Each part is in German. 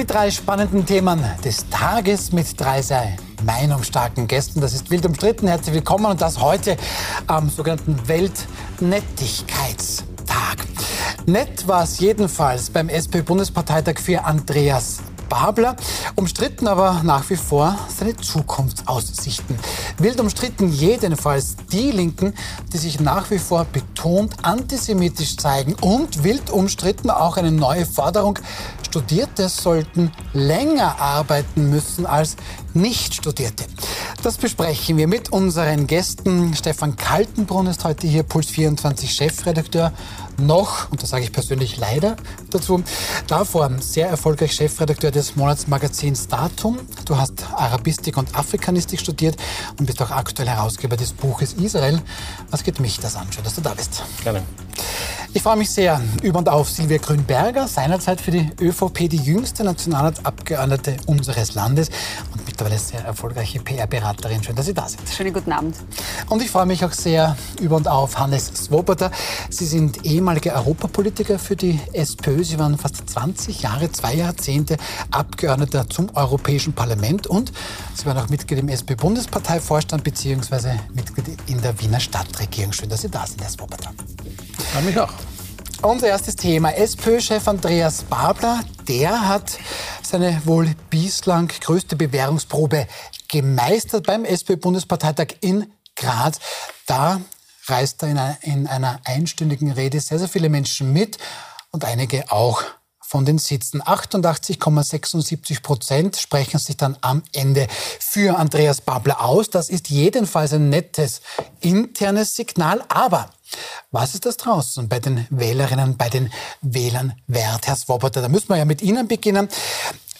Die drei spannenden Themen des Tages mit drei sehr meinungsstarken Gästen. Das ist wild umstritten. Herzlich willkommen und das heute am sogenannten Weltnettigkeitstag. Nett war es jedenfalls beim SP-Bundesparteitag für Andreas Babler. Umstritten aber nach wie vor seine Zukunftsaussichten. Wild umstritten jedenfalls die Linken, die sich nach wie vor betont antisemitisch zeigen. Und wild umstritten auch eine neue Forderung. Studierte sollten länger arbeiten müssen als Nicht-Studierte. Das besprechen wir mit unseren Gästen. Stefan Kaltenbrunn ist heute hier, Puls 24 Chefredakteur noch, und das sage ich persönlich leider dazu, davor sehr erfolgreich Chefredakteur des Monatsmagazins Datum. Du hast Arabistik und Afrikanistik studiert und bist auch aktuell Herausgeber des Buches Israel. Was geht mich das an? Schön, dass du da bist. Gerne. Ich freue mich sehr über und auf Silvia Grünberger, seinerzeit für die ÖVP die jüngste Nationalratsabgeordnete unseres Landes und mittlerweile sehr erfolgreiche PR-Beraterin. Schön, dass Sie da sind. Schönen guten Abend. Und ich freue mich auch sehr über und auf Hannes Swoboda. Sie sind ehemaliger Europapolitiker für die SPÖ. Sie waren fast 20 Jahre, zwei Jahrzehnte Abgeordneter zum Europäischen Parlament und Sie waren auch Mitglied im SP-Bundesparteivorstand bzw. Mitglied in der Wiener Stadtregierung. Schön, dass Sie da sind, Herr Swoboda. Freue mich auch. Unser erstes Thema. SPÖ-Chef Andreas Babler, der hat seine wohl bislang größte Bewährungsprobe gemeistert beim SPÖ-Bundesparteitag in Graz. Da reist er in einer, in einer einstündigen Rede sehr, sehr viele Menschen mit und einige auch von den Sitzen. 88,76 Prozent sprechen sich dann am Ende für Andreas Babler aus. Das ist jedenfalls ein nettes internes Signal. Aber was ist das draußen bei den Wählerinnen, bei den Wählern wert, Herr Swoboda? Da müssen wir ja mit Ihnen beginnen.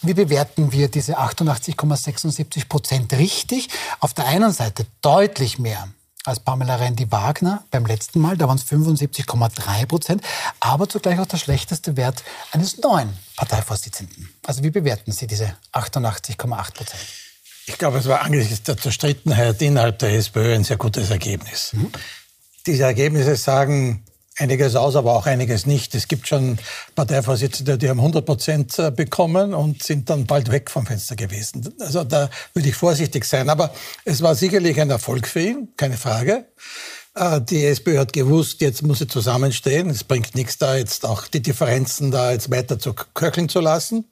Wie bewerten wir diese 88,76 Prozent richtig? Auf der einen Seite deutlich mehr als Pamela Rendi-Wagner beim letzten Mal. Da waren es 75,3 Prozent. Aber zugleich auch der schlechteste Wert eines neuen Parteivorsitzenden. Also wie bewerten Sie diese 88,8 Prozent? Ich glaube, es war angesichts der Zerstrittenheit innerhalb der SPÖ ein sehr gutes Ergebnis. Mhm. Diese Ergebnisse sagen einiges aus, aber auch einiges nicht. Es gibt schon Parteivorsitzende, die haben 100 Prozent äh, bekommen und sind dann bald weg vom Fenster gewesen. Also da würde ich vorsichtig sein. Aber es war sicherlich ein Erfolg für ihn, keine Frage. Äh, die SPÖ hat gewusst, jetzt muss sie zusammenstehen. Es bringt nichts da jetzt auch die Differenzen da jetzt weiter zu köcheln zu lassen.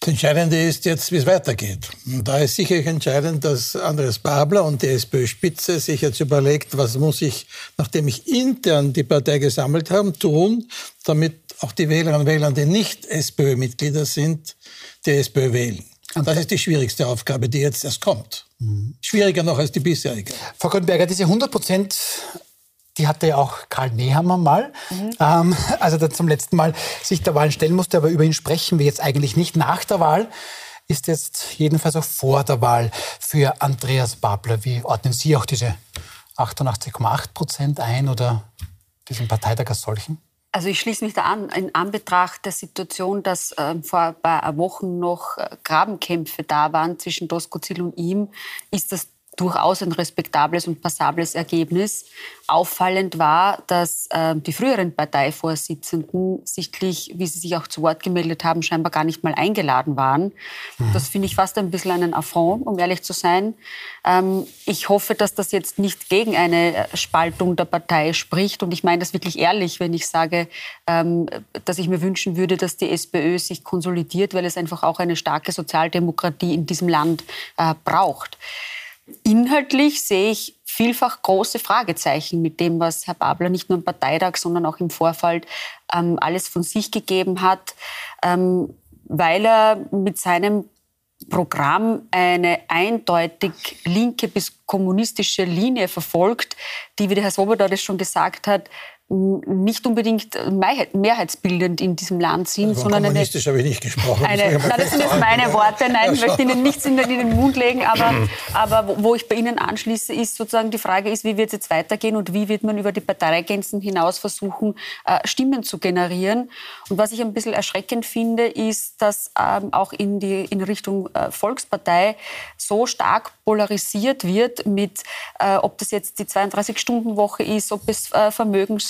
Das Entscheidende ist jetzt, wie es weitergeht. Und da ist sicherlich entscheidend, dass Andreas Babler und die SPÖ-Spitze sich jetzt überlegt, was muss ich, nachdem ich intern die Partei gesammelt habe, tun, damit auch die Wählerinnen und Wähler, die nicht SPÖ-Mitglieder sind, die SPÖ wählen. Und das ist die schwierigste Aufgabe, die jetzt erst kommt. Mhm. Schwieriger noch als die bisherige. Frau Grünberger, diese 100 Prozent die hatte ja auch Karl Nehammer mal, mhm. ähm, als er dann zum letzten Mal sich der Wahlen stellen musste. Aber über ihn sprechen wir jetzt eigentlich nicht. Nach der Wahl ist jetzt jedenfalls auch vor der Wahl für Andreas Babler. Wie ordnen Sie auch diese 88,8 Prozent ein oder diesen Parteitag als solchen? Also ich schließe mich da an, in Anbetracht der Situation, dass äh, vor ein paar Wochen noch äh, Grabenkämpfe da waren zwischen Doskozil und ihm, ist das durchaus ein respektables und passables Ergebnis. Auffallend war, dass äh, die früheren Parteivorsitzenden sichtlich, wie sie sich auch zu Wort gemeldet haben, scheinbar gar nicht mal eingeladen waren. Mhm. Das finde ich fast ein bisschen einen Affront, um ehrlich zu sein. Ähm, ich hoffe, dass das jetzt nicht gegen eine Spaltung der Partei spricht. Und ich meine das wirklich ehrlich, wenn ich sage, ähm, dass ich mir wünschen würde, dass die SPÖ sich konsolidiert, weil es einfach auch eine starke Sozialdemokratie in diesem Land äh, braucht. Inhaltlich sehe ich vielfach große Fragezeichen mit dem, was Herr Babler nicht nur im Parteitag, sondern auch im Vorfall ähm, alles von sich gegeben hat, ähm, weil er mit seinem Programm eine eindeutig linke bis kommunistische Linie verfolgt, die, wie der Herr Swoboda das schon gesagt hat, nicht unbedingt mehrheitsbildend in diesem Land sind, also sondern kommunistisch eine, habe ich nicht gesprochen. Eine, das, das sind jetzt meine Worte. Nein, ich möchte Ihnen nichts in den, Mund legen, aber, aber wo ich bei Ihnen anschließe, ist sozusagen die Frage ist, wie wird es jetzt weitergehen und wie wird man über die Parteigrenzen hinaus versuchen, äh, Stimmen zu generieren. Und was ich ein bisschen erschreckend finde, ist, dass ähm, auch in die in Richtung äh, Volkspartei so stark polarisiert wird, mit, äh, ob das jetzt die 32-Stunden-Woche ist, ob es äh,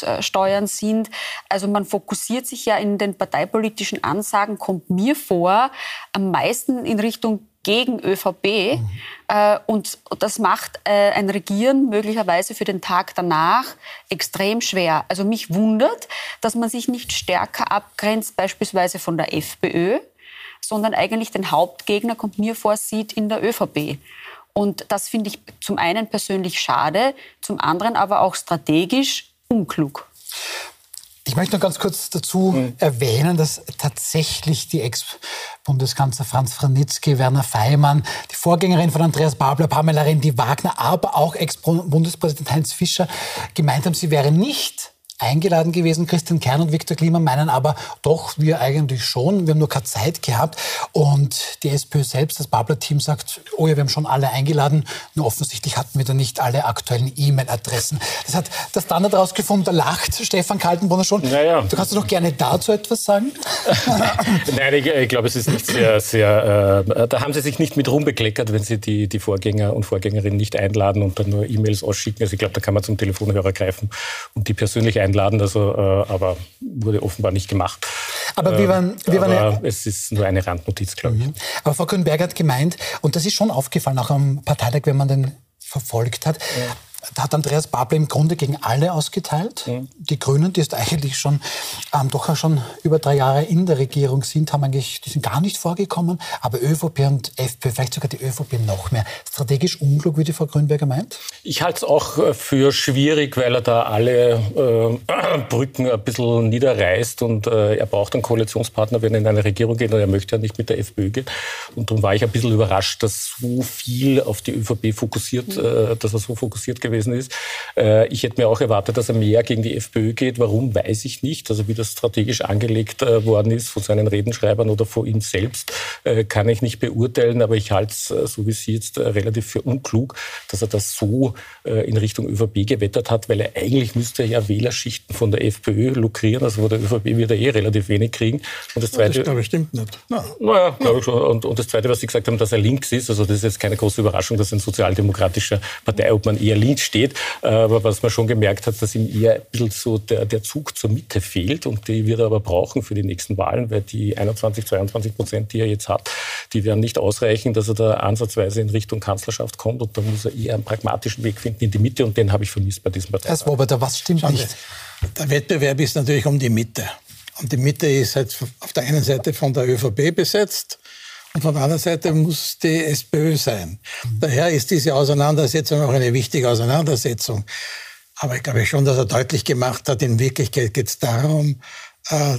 Vermögenssteuern sind. Also man fokussiert sich ja in den parteipolitischen Ansagen, kommt mir vor, am meisten in Richtung gegen ÖVP. Mhm. Äh, und das macht äh, ein Regieren möglicherweise für den Tag danach extrem schwer. Also mich wundert, dass man sich nicht stärker abgrenzt, beispielsweise von der FPÖ, sondern eigentlich den Hauptgegner, kommt mir vor, sieht in der ÖVP. Und das finde ich zum einen persönlich schade, zum anderen aber auch strategisch unklug. Ich möchte noch ganz kurz dazu mhm. erwähnen, dass tatsächlich die Ex-Bundeskanzler Franz Franitzky, Werner Feimann, die Vorgängerin von Andreas Babler, Pamela Rendi Wagner, aber auch Ex-Bundespräsident Heinz Fischer gemeint haben, sie wäre nicht eingeladen gewesen. Christian Kern und Viktor Klima meinen aber doch, wir eigentlich schon. Wir haben nur keine Zeit gehabt. Und die SPÖ selbst, das Babler-Team sagt, oh ja, wir haben schon alle eingeladen. Nur offensichtlich hatten wir da nicht alle aktuellen E-Mail-Adressen. Das hat der Standard rausgefunden. Da lacht Stefan Kaltenbrunner schon. Naja. Du kannst doch gerne dazu etwas sagen? Nein, ich, ich, glaube, es ist nicht sehr, sehr, äh, da haben Sie sich nicht mit rumbekleckert, wenn Sie die, die Vorgänger und Vorgängerinnen nicht einladen und dann nur E-Mails ausschicken. Also ich glaube, da kann man zum Telefonhörer greifen und die persönlich einladen, also, äh, aber wurde offenbar nicht gemacht. Aber wir waren, wir waren ja, es ist nur eine Randnotiz, glaube ich. Mhm. Aber Frau Grünberger hat gemeint, und das ist schon aufgefallen, auch am Parteitag, wenn man den verfolgt hat, ja da hat Andreas Babler im Grunde gegen alle ausgeteilt. Mhm. Die Grünen, die jetzt eigentlich schon ähm, doch schon über drei Jahre in der Regierung sind, haben eigentlich, die sind gar nicht vorgekommen. Aber ÖVP und FPÖ, vielleicht sogar die ÖVP noch mehr. Strategisch unklug, wie die Frau Grünberger meint? Ich halte es auch für schwierig, weil er da alle äh, Brücken ein bisschen niederreißt und äh, er braucht einen Koalitionspartner, wenn er in eine Regierung geht und er möchte ja nicht mit der FPÖ gehen. Und darum war ich ein bisschen überrascht, dass so viel auf die ÖVP fokussiert, mhm. äh, dass er so fokussiert gewesen gewesen ist. Äh, ich hätte mir auch erwartet, dass er mehr gegen die FPÖ geht. Warum, weiß ich nicht. Also wie das strategisch angelegt äh, worden ist von seinen Redenschreibern oder von ihm selbst, äh, kann ich nicht beurteilen. Aber ich halte es, so wie Sie jetzt, relativ für unklug, dass er das so in Richtung ÖVP gewettert hat, weil er eigentlich müsste ja Wählerschichten von der FPÖ lukrieren. Also von der ÖVP wird er eh relativ wenig kriegen. Und das Zweite, das glaube ich stimmt nicht. Na. Naja, glaube ich schon. Und, und, das Zweite, was Sie gesagt haben, dass er links ist, also das ist jetzt keine große Überraschung, dass ein sozialdemokratischer Parteiobmann eher links steht. Aber was man schon gemerkt hat, dass ihm eher ein bisschen so der, der Zug zur Mitte fehlt und die wird er aber brauchen für die nächsten Wahlen, weil die 21, 22 Prozent, die er jetzt hat, die werden nicht ausreichen, dass er da ansatzweise in Richtung Kanzlerschaft kommt und da muss er eher einen pragmatischen Weg finden in die Mitte und den habe ich vermisst bei diesem Partei. Herr Swoboda, was stimmt Schauen nicht? Der Wettbewerb ist natürlich um die Mitte. Und die Mitte ist halt auf der einen Seite von der ÖVP besetzt und von der anderen Seite muss die SPÖ sein. Daher ist diese Auseinandersetzung auch eine wichtige Auseinandersetzung. Aber ich glaube schon, dass er deutlich gemacht hat, in Wirklichkeit geht es darum, äh,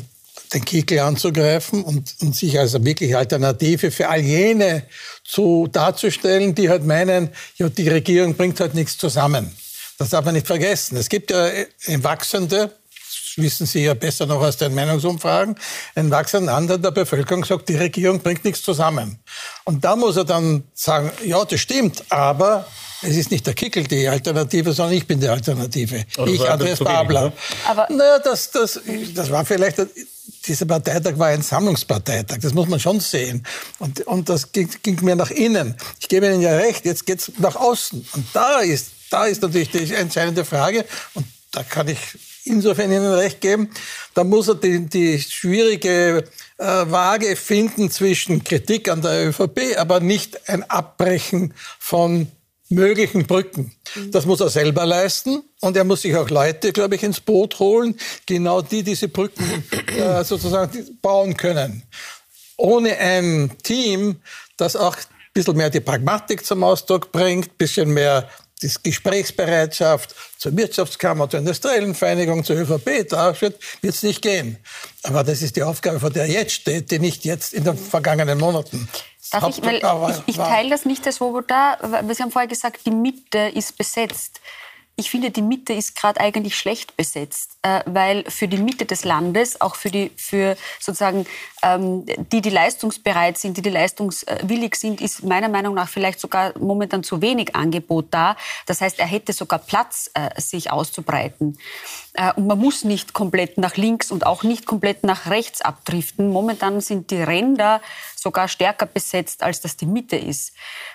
den Kickel anzugreifen und, und sich als wirklich Alternative für all jene zu, darzustellen, die halt meinen, ja, die Regierung bringt halt nichts zusammen. Das darf man nicht vergessen. Es gibt ja wachsende wissen Sie ja besser noch aus den Meinungsumfragen, ein wachsender Anteil der Bevölkerung sagt, die Regierung bringt nichts zusammen. Und da muss er dann sagen, ja, das stimmt, aber es ist nicht der Kickel die Alternative, sondern ich bin die Alternative. Oder ich, Andreas Babler. Ne? Aber naja, das, das, das war vielleicht, dieser Parteitag war ein Sammlungsparteitag, das muss man schon sehen. Und, und das ging, ging mir nach innen. Ich gebe Ihnen ja recht, jetzt geht es nach außen. Und da ist, da ist natürlich die entscheidende Frage. Und da kann ich insofern Ihnen recht geben, da muss er die, die schwierige äh, Waage finden zwischen Kritik an der ÖVP, aber nicht ein Abbrechen von möglichen Brücken. Das muss er selber leisten und er muss sich auch Leute, glaube ich, ins Boot holen, genau die diese Brücken äh, sozusagen bauen können. Ohne ein Team, das auch ein bisschen mehr die Pragmatik zum Ausdruck bringt, ein bisschen mehr die Gesprächsbereitschaft zur Wirtschaftskammer, zur industriellen Vereinigung, zur ÖVP darstellt, wird es nicht gehen. Aber das ist die Aufgabe, vor der er jetzt steht, die nicht jetzt in den vergangenen Monaten. Darf ich, weil ich, ich teile das nicht, Herr Swoboda, weil Sie haben vorher gesagt, die Mitte ist besetzt ich finde, die Mitte ist gerade eigentlich schlecht besetzt, äh, weil für die Mitte des Landes, auch für die, für sozusagen ähm, die, die leistungsbereit sind, die, die leistungswillig sind, ist meiner Meinung nach vielleicht sogar momentan zu wenig Angebot da. Das heißt, er hätte sogar Platz, äh, sich auszubreiten. Äh, und man muss nicht komplett nach links und auch nicht komplett nach rechts abdriften. Momentan sind die Ränder sogar stärker besetzt, als das die Mitte ist.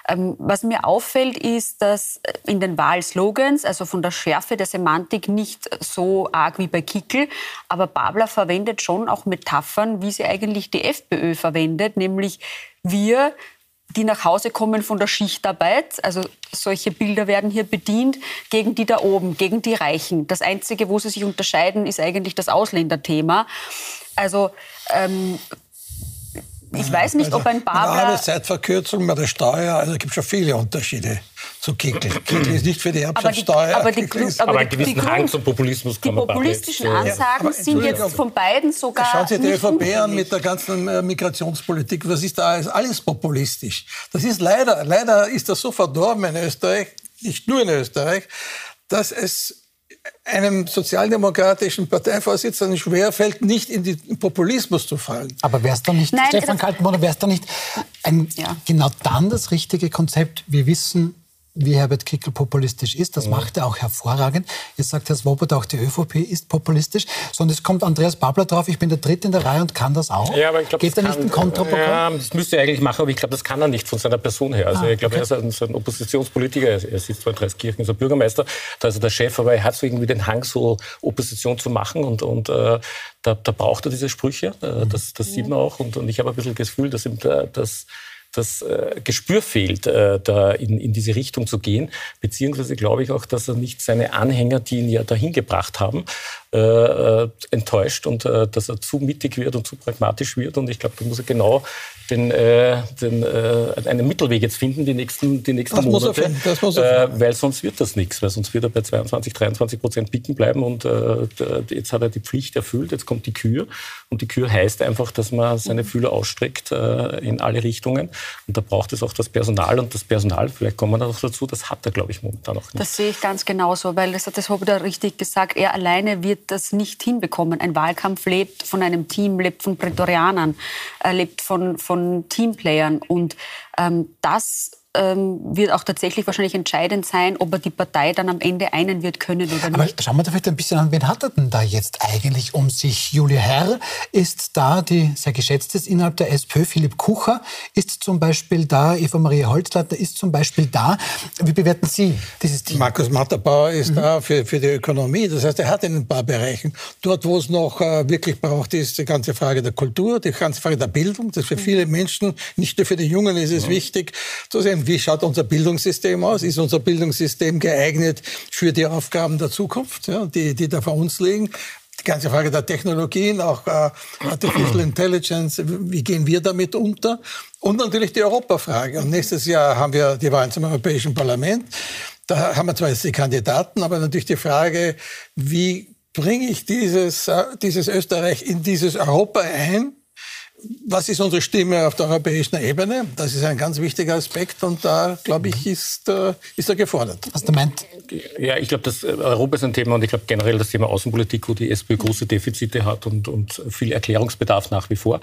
Ähm, was mir auffällt, ist, dass in den Wahlslogans, also von der Schärfe der Semantik, nicht so arg wie bei Kickel, aber Babler verwendet schon auch Metaphern, wie sie eigentlich die FPÖ verwendet, nämlich wir die nach Hause kommen von der Schichtarbeit. Also solche Bilder werden hier bedient gegen die da oben, gegen die Reichen. Das Einzige, wo sie sich unterscheiden, ist eigentlich das Ausländerthema. Also ähm, ich weiß nicht, also, ob ein Babler... Eine Zeitverkürzung bei der Steuer, also es gibt schon viele Unterschiede zu Kickel. Kickel ist nicht für die Erbschaftssteuer. Aber, die, aber, die, aber, aber einen gewissen die, Hang zum Populismus kann Die populistischen Ansagen ja, sind jetzt von beiden sogar Schauen Sie die ÖVP an mit der ganzen äh, Migrationspolitik. Was ist da alles? Alles populistisch. Das ist leider, leider ist das so verdorben in Österreich, nicht nur in Österreich, dass es einem sozialdemokratischen Parteivorsitzenden schwerfällt, nicht in den Populismus zu fallen. Aber wäre es dann nicht, Nein, Stefan Kaltenbrunner, wäre es dann nicht ein, ja. genau dann das richtige Konzept? Wir wissen, wie Herbert Kickl populistisch ist. Das mhm. macht er auch hervorragend. Jetzt sagt Herr Swoboda, auch die ÖVP ist populistisch. Sondern es kommt Andreas Babler drauf, ich bin der Dritte in der Reihe und kann das auch. Ja, aber ich glaub, Geht er nicht ein Kontraprogramm? Ja, das müsste er eigentlich machen, aber ich glaube, das kann er nicht von seiner Person her. Also ah, ich glaube, okay. er ist ein, so ein Oppositionspolitiker. Er, er sitzt zwar in Dreiskirchen, ein Bürgermeister, da ist er der Chef, aber er hat so irgendwie den Hang, so Opposition zu machen und, und äh, da, da braucht er diese Sprüche. Äh, das, das sieht man auch. Und, und ich habe ein bisschen das Gefühl, dass ihm da, das das äh, Gespür fehlt, äh, da in, in diese Richtung zu gehen. Beziehungsweise glaube ich auch, dass er nicht seine Anhänger, die ihn ja dahin gebracht haben, äh, äh enttäuscht und äh, dass er zu mittig wird und zu pragmatisch wird. Und ich glaube, da muss er genau den, äh, den, äh, einen Mittelweg jetzt finden, die nächsten, die nächsten das Monate. Muss er finden. Das muss er finden. Äh, weil sonst wird das nichts, weil sonst wird er bei 22, 23 Prozent picken bleiben und jetzt hat er die Pflicht erfüllt, jetzt kommt die Kür und die Kür heißt einfach, dass man seine Fühler ausstreckt in alle Richtungen und da braucht es auch das Personal und das Personal, vielleicht kommen wir noch dazu, das hat er, glaube ich, momentan noch nicht. Das sehe ich ganz genauso, weil das hat das Hobbit richtig gesagt, er alleine wird das nicht hinbekommen. Ein Wahlkampf lebt von einem Team, lebt von Prätorianern, lebt von, von von Teamplayern. Und ähm, das ähm, wird auch tatsächlich wahrscheinlich entscheidend sein, ob er die Partei dann am Ende einen wird können oder nicht. Aber schauen wir da vielleicht ein bisschen an, wen hat er denn da jetzt eigentlich um sich? Julia Herr ist da, die sehr geschätzt ist innerhalb der SPÖ. Philipp Kucher ist zum Beispiel da. Eva Maria Holzleitner ist zum Beispiel da. Wie bewerten Sie dieses Team? Markus Matterbauer ist mhm. da für, für die Ökonomie. Das heißt, er hat in ein paar Bereichen. Dort, wo es noch äh, wirklich braucht, ist die ganze Frage der Kultur, die ganze Frage der Bildung. Das für mhm. viele Menschen, nicht nur für die Jungen, ist es ja. wichtig zu sehen, wie schaut unser Bildungssystem aus? Ist unser Bildungssystem geeignet für die Aufgaben der Zukunft, ja, die, die da vor uns liegen? Die ganze Frage der Technologien, auch äh, Artificial Intelligence, wie gehen wir damit unter? Und natürlich die Europafrage. Und nächstes Jahr haben wir die Wahlen zum Europäischen Parlament. Da haben wir zwar jetzt die Kandidaten, aber natürlich die Frage, wie bringe ich dieses, äh, dieses Österreich in dieses Europa ein? Was ist unsere Stimme auf der europäischen Ebene? Das ist ein ganz wichtiger Aspekt und da, glaube ich, ist, äh, ist er gefordert. Was du meinst? Ja, ich glaube, äh, Europa ist ein Thema und ich glaube generell das Thema Außenpolitik, wo die SPÖ große Defizite hat und, und viel Erklärungsbedarf nach wie vor.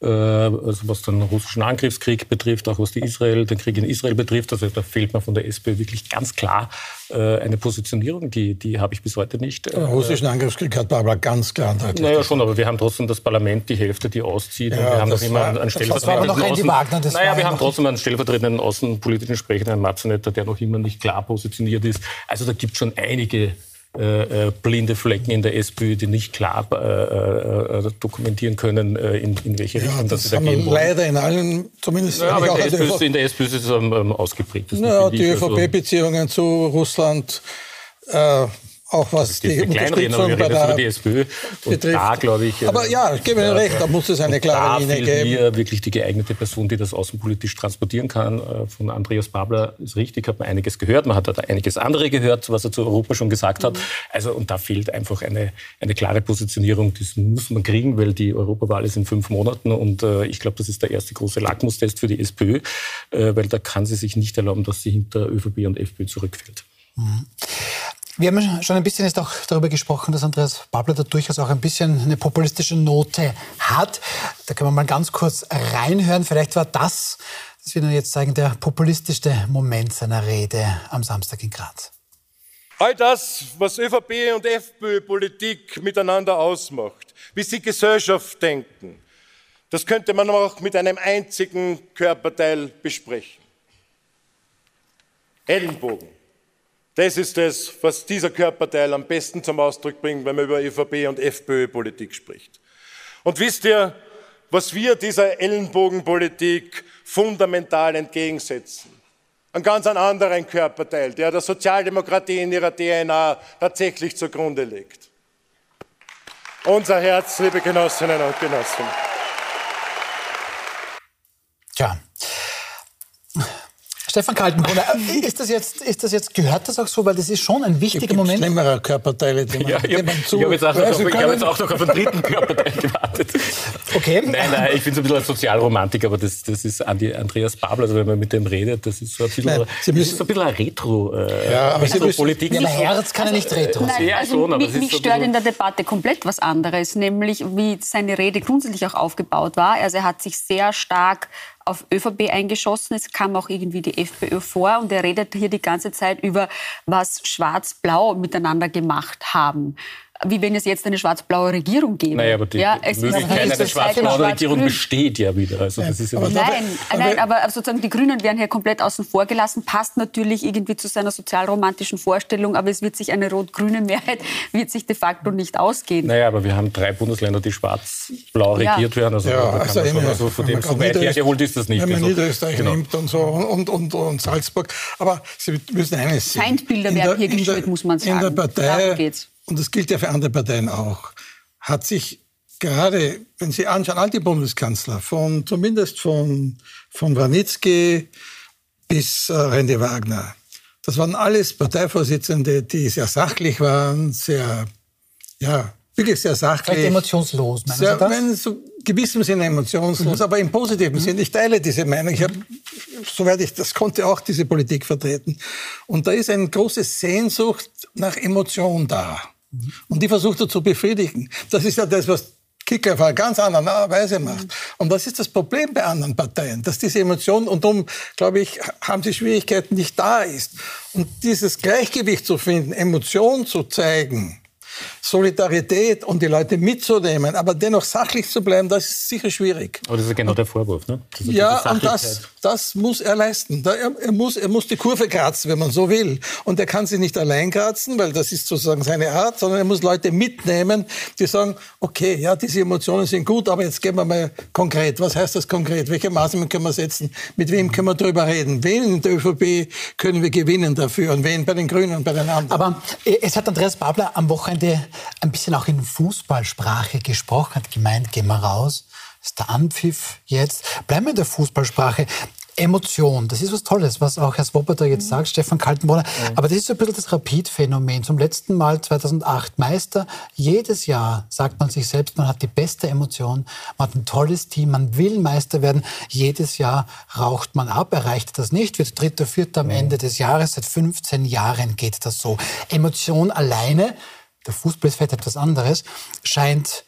Äh, also was den russischen Angriffskrieg betrifft, auch was die Israel, den Krieg in Israel betrifft. Also da fehlt mir von der SPÖ wirklich ganz klar äh, eine Positionierung, die, die habe ich bis heute nicht. Den russischen Angriffskrieg hat Barbara ganz klar deutlich. Naja, schon, aber wir haben trotzdem das Parlament, die Hälfte, die auszieht. Ja, wir haben noch immer einen, einen stellvertretenden Außen, Wagner, naja, wir haben trotzdem einen stellvertretenden außenpolitischen Sprecher, Herrn Matzenetter, der noch immer nicht klar positioniert ist. Also da gibt es schon einige äh, äh, blinde Flecken in der SPÖ, die nicht klar äh, äh, dokumentieren können, in, in welche ja, Richtung das, das haben wir leider in allen, zumindest ja, aber in der, SPÖ, in der SPÖ ist es am, am ausgeprägtesten. Ja, die ÖVP-Beziehungen zu Russland äh, auch was die Unterstützung bei der über die SPÖ betrifft. Da, glaube ich, aber ja, ich gebe Ihnen recht, da muss es eine klare Linie geben. Da fehlt mir wirklich die geeignete Person, die das außenpolitisch transportieren kann. Äh, von Andreas Babler ist richtig, hat man einiges gehört, man hat da einiges andere gehört, was er zu Europa schon gesagt hat. Also und da fehlt einfach eine, eine klare Positionierung. Das muss man kriegen, weil die Europawahl ist in fünf Monaten und äh, ich glaube, das ist der erste große Lackmustest für die SPÖ, äh, weil da kann sie sich nicht erlauben, dass sie hinter ÖVP und FPÖ zurückfällt. Mhm. Wir haben schon ein bisschen jetzt auch darüber gesprochen, dass Andreas Babler da durchaus auch ein bisschen eine populistische Note hat. Da können wir mal ganz kurz reinhören. Vielleicht war das, das wir Ihnen jetzt zeigen, der populistischste Moment seiner Rede am Samstag in Graz. All das, was ÖVP und FPÖ-Politik miteinander ausmacht, wie sie Gesellschaft denken, Das könnte man auch mit einem einzigen Körperteil besprechen. Ellenbogen. Das ist es, was dieser Körperteil am besten zum Ausdruck bringt, wenn man über ÖVP und FPÖ-Politik spricht. Und wisst ihr, was wir dieser Ellenbogenpolitik fundamental entgegensetzen? Ein ganz anderen Körperteil, der der Sozialdemokratie in ihrer DNA tatsächlich zugrunde liegt. Unser Herz, liebe Genossinnen und Genossen. Tja, Stefan Kaltenbrunner, äh, ist das jetzt, ist das jetzt, gehört das auch so, weil das ist schon ein wichtiger Gibt Moment. schlimmere Körperteile, die man, Ja, ich habe hab jetzt, auch noch auf- ich hab jetzt auch noch auf einen dritten Körperteil gewartet. Okay. Nein, nein, ich bin so ein bisschen ein Sozialromantiker, aber das, das ist Andi, Andreas Babler, also wenn man mit dem redet, das ist so ein bisschen, Nein, Sie müssen- ist so ein bisschen ein Retro, äh, Ja, aber Sie müssen- Retro-Politik. Ja, aber Herz kann ja nicht retro sein. Nein, also schon, aber mich, mich so stört in der Debatte komplett was anderes, nämlich wie seine Rede grundsätzlich auch aufgebaut war. Also er hat sich sehr stark auf ÖVP eingeschossen. Es kam auch irgendwie die FPÖ vor und er redet hier die ganze Zeit über, was Schwarz-Blau miteinander gemacht haben. Wie wenn es jetzt eine schwarz-blaue Regierung gäbe. Naja, aber die ja, es ist- Möglichkeit einer schwarz-blauen. Regierung besteht ja wieder. Also das ist ja aber Nein, aber- nein, aber sozusagen die Grünen werden hier komplett außen vor gelassen, passt natürlich irgendwie zu seiner sozialromantischen Vorstellung, aber es wird sich eine rot-grüne Mehrheit wird sich de facto nicht ausgehen. Naja, aber wir haben drei Bundesländer, die schwarz-blau Ja. regiert werden. Also, Ja, also, man schon, also von dem so weit hergeholt ist das nicht. Wenn man Also, Niederösterreich genau. nimmt und so und, und, und Salzburg. Aber Sie müssen eines sehen. Feindbilder In werden hier geschürt, muss man In der sagen. Partei, Darum geht's. Und das gilt ja für andere Parteien auch, hat sich gerade, wenn Sie anschauen, all die Bundeskanzler, von, zumindest von, von Wranitzky bis äh, René Wagner, das waren alles Parteivorsitzende, die sehr sachlich waren, sehr, ja, wirklich sehr sachlich. Vielleicht emotionslos, meinen Sehr, Sie das? wenn so gewissem Sinne emotionslos, aber im positiven Sinne. Ich teile diese Meinung. Ich habe, soweit ich das konnte, auch diese Politik vertreten. Und da ist eine große Sehnsucht nach Emotion da. Und die versucht er zu befriedigen. Das ist ja das, was Kicker auf eine ganz andere Weise macht. Und das ist das Problem bei anderen Parteien, dass diese Emotion, und darum, glaube ich, haben sie Schwierigkeiten, nicht da ist. Und dieses Gleichgewicht zu finden, Emotion zu zeigen, Solidarität und die Leute mitzunehmen, aber dennoch sachlich zu bleiben, das ist sicher schwierig. Aber das ist ja genau der Vorwurf. Ne? Ja, und das, das muss er leisten. Er, er, muss, er muss die Kurve kratzen, wenn man so will. Und er kann sie nicht allein kratzen, weil das ist sozusagen seine Art, sondern er muss Leute mitnehmen, die sagen, okay, ja, diese Emotionen sind gut, aber jetzt gehen wir mal konkret. Was heißt das konkret? Welche Maßnahmen können wir setzen? Mit wem können wir darüber reden? Wen in der ÖVP können wir gewinnen dafür? Und wen bei den Grünen und bei den anderen? Aber äh, es hat Andreas Babler am Wochenende ein bisschen auch in Fußballsprache gesprochen, hat gemeint, gehen wir raus, ist der Anpfiff jetzt. Bleiben wir in der Fußballsprache. Emotion, das ist was Tolles, was auch Herr Swoboda jetzt sagt, Stefan Kaltenbrunner. Aber das ist so ein bisschen das Rapid-Phänomen. Zum letzten Mal 2008 Meister. Jedes Jahr sagt man sich selbst, man hat die beste Emotion, man hat ein tolles Team, man will Meister werden. Jedes Jahr raucht man ab, erreicht das nicht, wird dritter, vierter am Ende des Jahres. Seit 15 Jahren geht das so. Emotion alleine, der ist vielleicht etwas anderes, scheint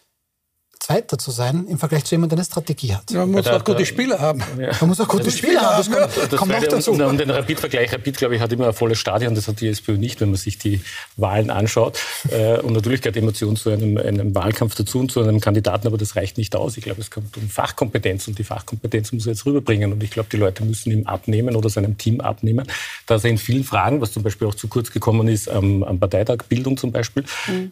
Zweiter zu sein im Vergleich zu jemandem, der eine Strategie hat. man muss da- auch gute Spieler haben. Man muss auch gute Spieler haben, das kommt, Das kommt Zweite, dazu. um, um den Rapid-Vergleich, Rapid, glaube ich, hat immer ein volles Stadion, das hat die SPÖ nicht, wenn man sich die Wahlen anschaut. Äh, Und natürlich gehört Emotion zu einem, einem Wahlkampf dazu und zu einem Kandidaten, aber das reicht nicht aus. Ich glaube, es kommt um Fachkompetenz und die Fachkompetenz muss er jetzt rüberbringen. Und ich glaube, die Leute müssen ihm abnehmen oder seinem Team abnehmen, dass er in vielen Fragen, was zum Beispiel auch zu kurz gekommen ist, am, am Parteitag Bildung zum Beispiel,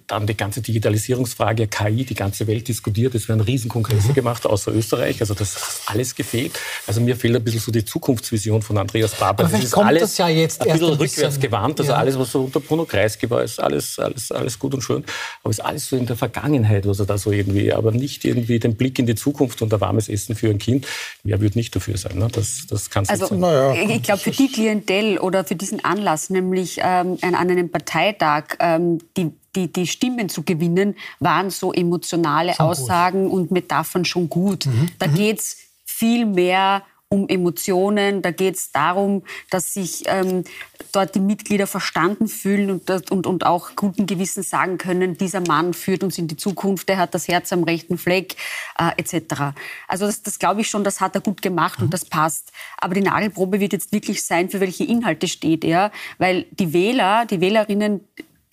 dann die ganze Digitalisierungsfrage, KI, die ganze Welt diskutiert. Es werden Riesenkongresse gemacht, außer Österreich. Also das hat alles gefehlt. Also mir fehlt ein bisschen so die Zukunftsvision von Andreas Babler. Aber Das ist kommt alles das ja jetzt ein bisschen ein bisschen, rückwärts gewandt. Also ja. alles, was so unter Bruno Kreisky war, ist alles, alles, alles gut und schön. Aber ist alles so in der Vergangenheit, was er da so irgendwie, aber nicht irgendwie den Blick in die Zukunft und ein warmes Essen für ein Kind. Wer würde nicht dafür sein? Ne? Das, das kann es Also nicht sein. Ich glaube, für die Klientel oder für diesen Anlass, nämlich ähm, an einem Parteitag, ähm, die, die, die Stimmen zu gewinnen, waren so emotionale Aussagen und Metaphern schon gut. Da geht's viel mehr um Emotionen, da geht es darum, dass sich ähm, dort die Mitglieder verstanden fühlen und, und, und auch guten Gewissen sagen können, dieser Mann führt uns in die Zukunft, der hat das Herz am rechten Fleck, äh, etc. Also das, das glaube ich schon, das hat er gut gemacht und das passt. Aber die Nagelprobe wird jetzt wirklich sein, für welche Inhalte steht er, weil die Wähler, die Wählerinnen,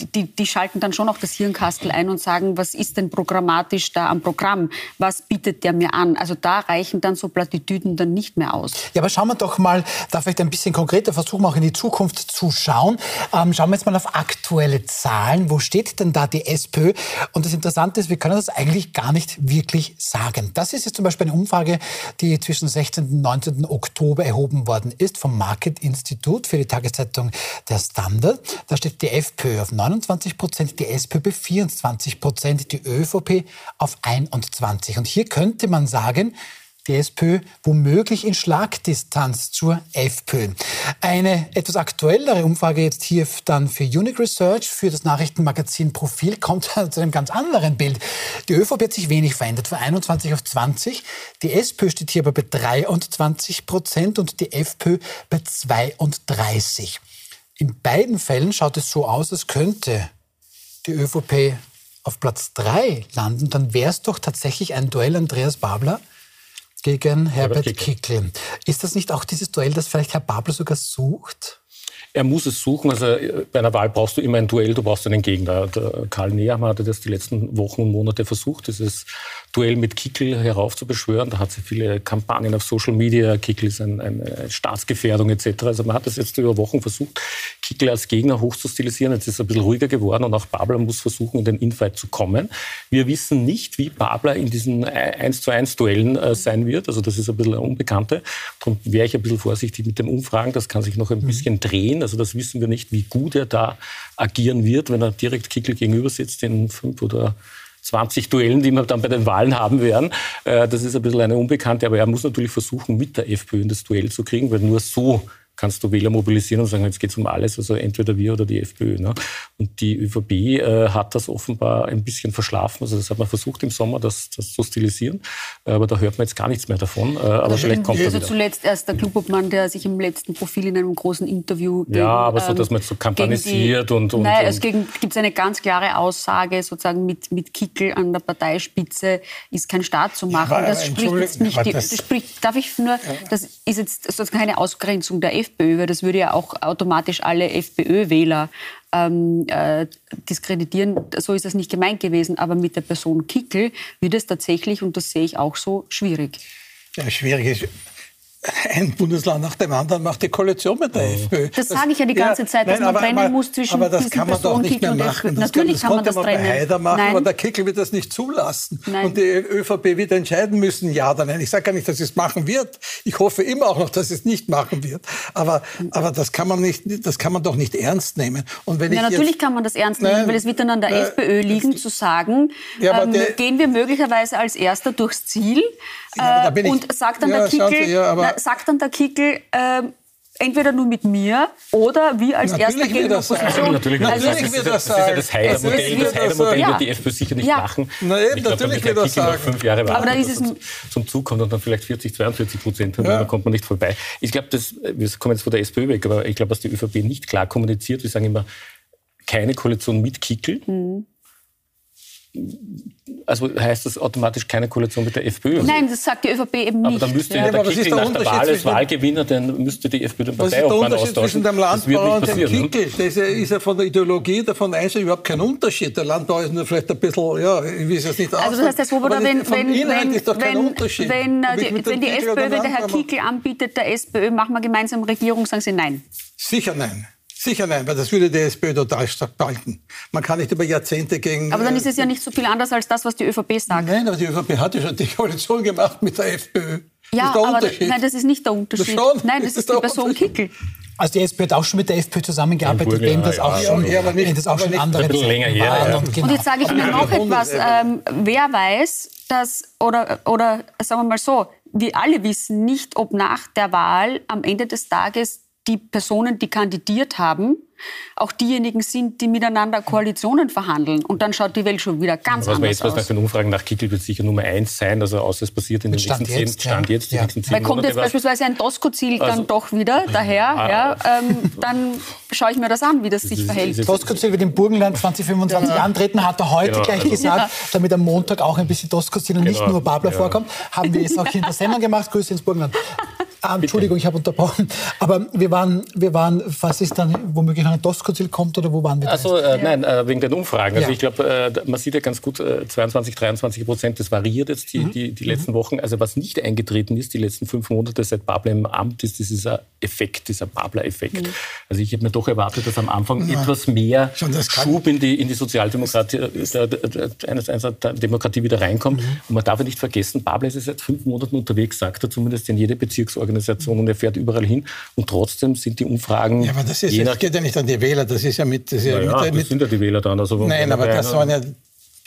die, die schalten dann schon auch das Hirnkastel ein und sagen, was ist denn programmatisch da am Programm? Was bietet der mir an? Also da reichen dann so Plattitüden dann nicht mehr aus. Ja, aber schauen wir doch mal, da vielleicht ein bisschen konkreter versuchen, auch in die Zukunft zu schauen. Ähm, schauen wir jetzt mal auf aktuelle Zahlen. Wo steht denn da die SPÖ? Und das Interessante ist, wir können das eigentlich gar nicht wirklich sagen. Das ist jetzt zum Beispiel eine Umfrage, die zwischen 16. und 19. Oktober erhoben worden ist vom Market Institut für die Tageszeitung Der Standard. Da steht die FPÖ auf 29 Prozent, die SPÖ 24 Prozent, die ÖVP auf 21. Und hier könnte man sagen, die SPÖ womöglich in Schlagdistanz zur FPÖ. Eine etwas aktuellere Umfrage jetzt hier dann für Unique Research, für das Nachrichtenmagazin Profil, kommt zu einem ganz anderen Bild. Die ÖVP hat sich wenig verändert, von 21 auf 20. Die SPÖ steht hier aber bei 23 Prozent und die FPÖ bei 32. In beiden Fällen schaut es so aus, als könnte die ÖVP auf Platz 3 landen, dann wäre es doch tatsächlich ein Duell Andreas Babler gegen Herbert, Herbert Kickl. Ist das nicht auch dieses Duell, das vielleicht Herr Babler sogar sucht? Er muss es suchen. Also äh, bei einer Wahl brauchst du immer ein Duell, du brauchst einen Gegner. Der Karl Nehammer hatte das die letzten Wochen und Monate versucht, dieses Duell mit Kickel heraufzubeschwören. Da hat sie viele Kampagnen auf Social Media. Kickel ist ein, eine Staatsgefährdung etc. Also man hat das jetzt über Wochen versucht, Kickel als Gegner hochzustilisieren. Jetzt ist es ein bisschen ruhiger geworden und auch Babler muss versuchen, in den Infight zu kommen. Wir wissen nicht, wie Babler in diesen 1 zu 1 Duellen äh, sein wird. Also das ist ein bisschen eine Unbekannte. Darum wäre ich ein bisschen vorsichtig mit dem Umfragen. Das kann sich noch ein mhm. bisschen drehen. Also das wissen wir nicht, wie gut er da agieren wird, wenn er direkt Kickel gegenüber sitzt in fünf oder 20 Duellen, die wir dann bei den Wahlen haben werden. Äh, das ist ein bisschen eine Unbekannte, aber er muss natürlich versuchen, mit der FPÖ in das Duell zu kriegen, weil nur so kannst du Wähler mobilisieren und sagen, jetzt geht es um alles, also entweder wir oder die FPÖ. Ne? Und die ÖVP äh, hat das offenbar ein bisschen verschlafen. Also das hat man versucht im Sommer, das, das zu stilisieren, aber da hört man jetzt gar nichts mehr davon. Äh, aber also vielleicht kommt also wieder. zuletzt erst der Klubobmann, der sich im letzten Profil in einem großen Interview gegen, Ja, aber so, dass man jetzt so kampagnisiert und, und... Nein, es gibt eine ganz klare Aussage, sozusagen mit, mit Kickel an der Parteispitze ist kein Staat zu machen. Ja, das spricht jetzt nicht... Die, das spricht, darf ich nur... Das ist jetzt sozusagen keine Ausgrenzung der FPÖ weil das würde ja auch automatisch alle FPÖ-Wähler ähm, äh, diskreditieren. So ist das nicht gemeint gewesen. Aber mit der Person Kickel wird es tatsächlich, und das sehe ich auch so, schwierig. Ja, schwierig ist ein Bundesland nach dem anderen macht die Koalition mit der FPÖ. Das, das sage ich ja die ganze ja, Zeit, dass nein, man aber, trennen aber, muss zwischen aber das kann man doch nicht mehr machen. Das Natürlich kann, das kann man das man trennen. Bei Haider machen, nein. aber der Kickel wird das nicht zulassen. Nein. Und die ÖVP wird entscheiden müssen, ja oder nein. Ich sage gar nicht, dass es machen wird. Ich hoffe immer auch noch, dass es nicht machen wird. Aber, aber das kann man nicht, das kann man doch nicht ernst nehmen. Und wenn ja, natürlich jetzt, kann man das ernst nehmen, weil es wird dann an der äh, FPÖ liegen, zu sagen, ja, ähm, der, gehen wir möglicherweise als Erster durchs Ziel ja, äh, und sagt dann ja, der Kickel, Sie, ja, sagt dann der Kickel, äh, entweder nur mit mir oder wir als natürlich erster gegen Opposition. Natürlich, also, natürlich wird das, das, ist ja das Heider-Modell. Das Heider-Modell wird die FPÖ sicher nicht ja. machen. Na eben, ich glaube, natürlich wird das sagen. fünf Jahre warten, Aber dann ist es zum Zug kommt und dann vielleicht 40, 42 Prozent haben, ja. dann kommt man nicht vorbei. Ich glaube, wir kommen jetzt von der SPÖ weg, aber ich glaube, was die ÖVP nicht klar kommuniziert, wir sagen immer, keine Koalition mit Kickel. Mhm. Also heißt das automatisch keine Koalition mit der FPÖ? Nein, das sagt die ÖVP eben nicht. Aber dann müsste ja, ja der Kickel nach der Wahl als Wahlgewinner, dann müsste die FPÖ den Parteiobmann austauschen. zwischen dem Landbauer und dem Kickel? Das ist ja, ist ja von der Ideologie davon einzeln überhaupt kein Unterschied. Der Landbauer ist nur vielleicht ein bisschen, ja, ich weiß es nicht Also das heißt, Herr Swoboda, wenn, wenn, wenn, wenn, äh, die, wenn die SPÖ, wenn der Herr Kickel anbietet, der SPÖ, machen wir gemeinsam Regierung, sagen Sie nein? Sicher nein. Sicher nein, weil das würde die SPÖ total stark behalten. Man kann nicht über Jahrzehnte gegen... Aber dann ist es ja nicht so viel anders als das, was die ÖVP sagt. Nein, aber die ÖVP hat ja schon die Koalition gemacht mit der FPÖ. Ja, das aber nein, das ist nicht der Unterschied. Das nein, das, das ist, ist die Person Kickel. Also die SPÖ hat auch schon mit der FPÖ zusammengearbeitet, wenn das auch schon, ja, aber nicht, das auch schon andere länger her, ja. und, genau. und jetzt sage ich Ihnen noch etwas. Ähm, wer weiß, dass, oder, oder sagen wir mal so, wir alle wissen nicht, ob nach der Wahl am Ende des Tages die Personen, die kandidiert haben, auch diejenigen sind, die miteinander Koalitionen verhandeln. Und dann schaut die Welt schon wieder ganz was anders jetzt, aus. Was nach den Umfragen nach Kickel wird sicher Nummer eins sein, also außer es passiert in den Stand nächsten jetzt, zehn, Stand ja. jetzt, die ja. nächsten zehn Weil kommt jetzt beispielsweise ein Tosco-Ziel also, dann doch wieder daher, ah, ja, ähm, dann schaue ich mir das an, wie das, das sich verhält. Tosco-Ziel wird im Burgenland 2025 ja. antreten, hat er heute genau, gleich also gesagt, damit am Montag auch ein bisschen Tosco-Ziel und genau. nicht nur Babler vorkommt. Haben wir es auch hier in der Sendung gemacht. Grüße ins Burgenland. Ah, Entschuldigung, ich habe unterbrochen. Aber wir waren, wir waren, was ist dann womöglich ein Doskozil kommt oder wo waren wir? Also äh, nein, äh, wegen den Umfragen. Also ja. ich glaube, äh, man sieht ja ganz gut, 22, 23 Prozent, das variiert jetzt die, mhm. die, die letzten mhm. Wochen. Also was nicht eingetreten ist, die letzten fünf Monate seit Babler im Amt, ist dieser Effekt, dieser Babler-Effekt. Mhm. Also ich hätte mir doch erwartet, dass am Anfang ja. etwas mehr Schub in die, in die Sozialdemokratie, der, der, der, Demokratie wieder reinkommt. Mhm. Und man darf ja nicht vergessen, Babler ist seit fünf Monaten unterwegs, sagt er zumindest in jede Bezirksorganisation und er fährt überall hin. Und trotzdem sind die Umfragen. Ja, aber das, ist, das geht ja nicht an die Wähler, das ist ja mit. Das, ja, ja, mit, das mit, sind ja die Wähler dann. Also nein, aber das waren ja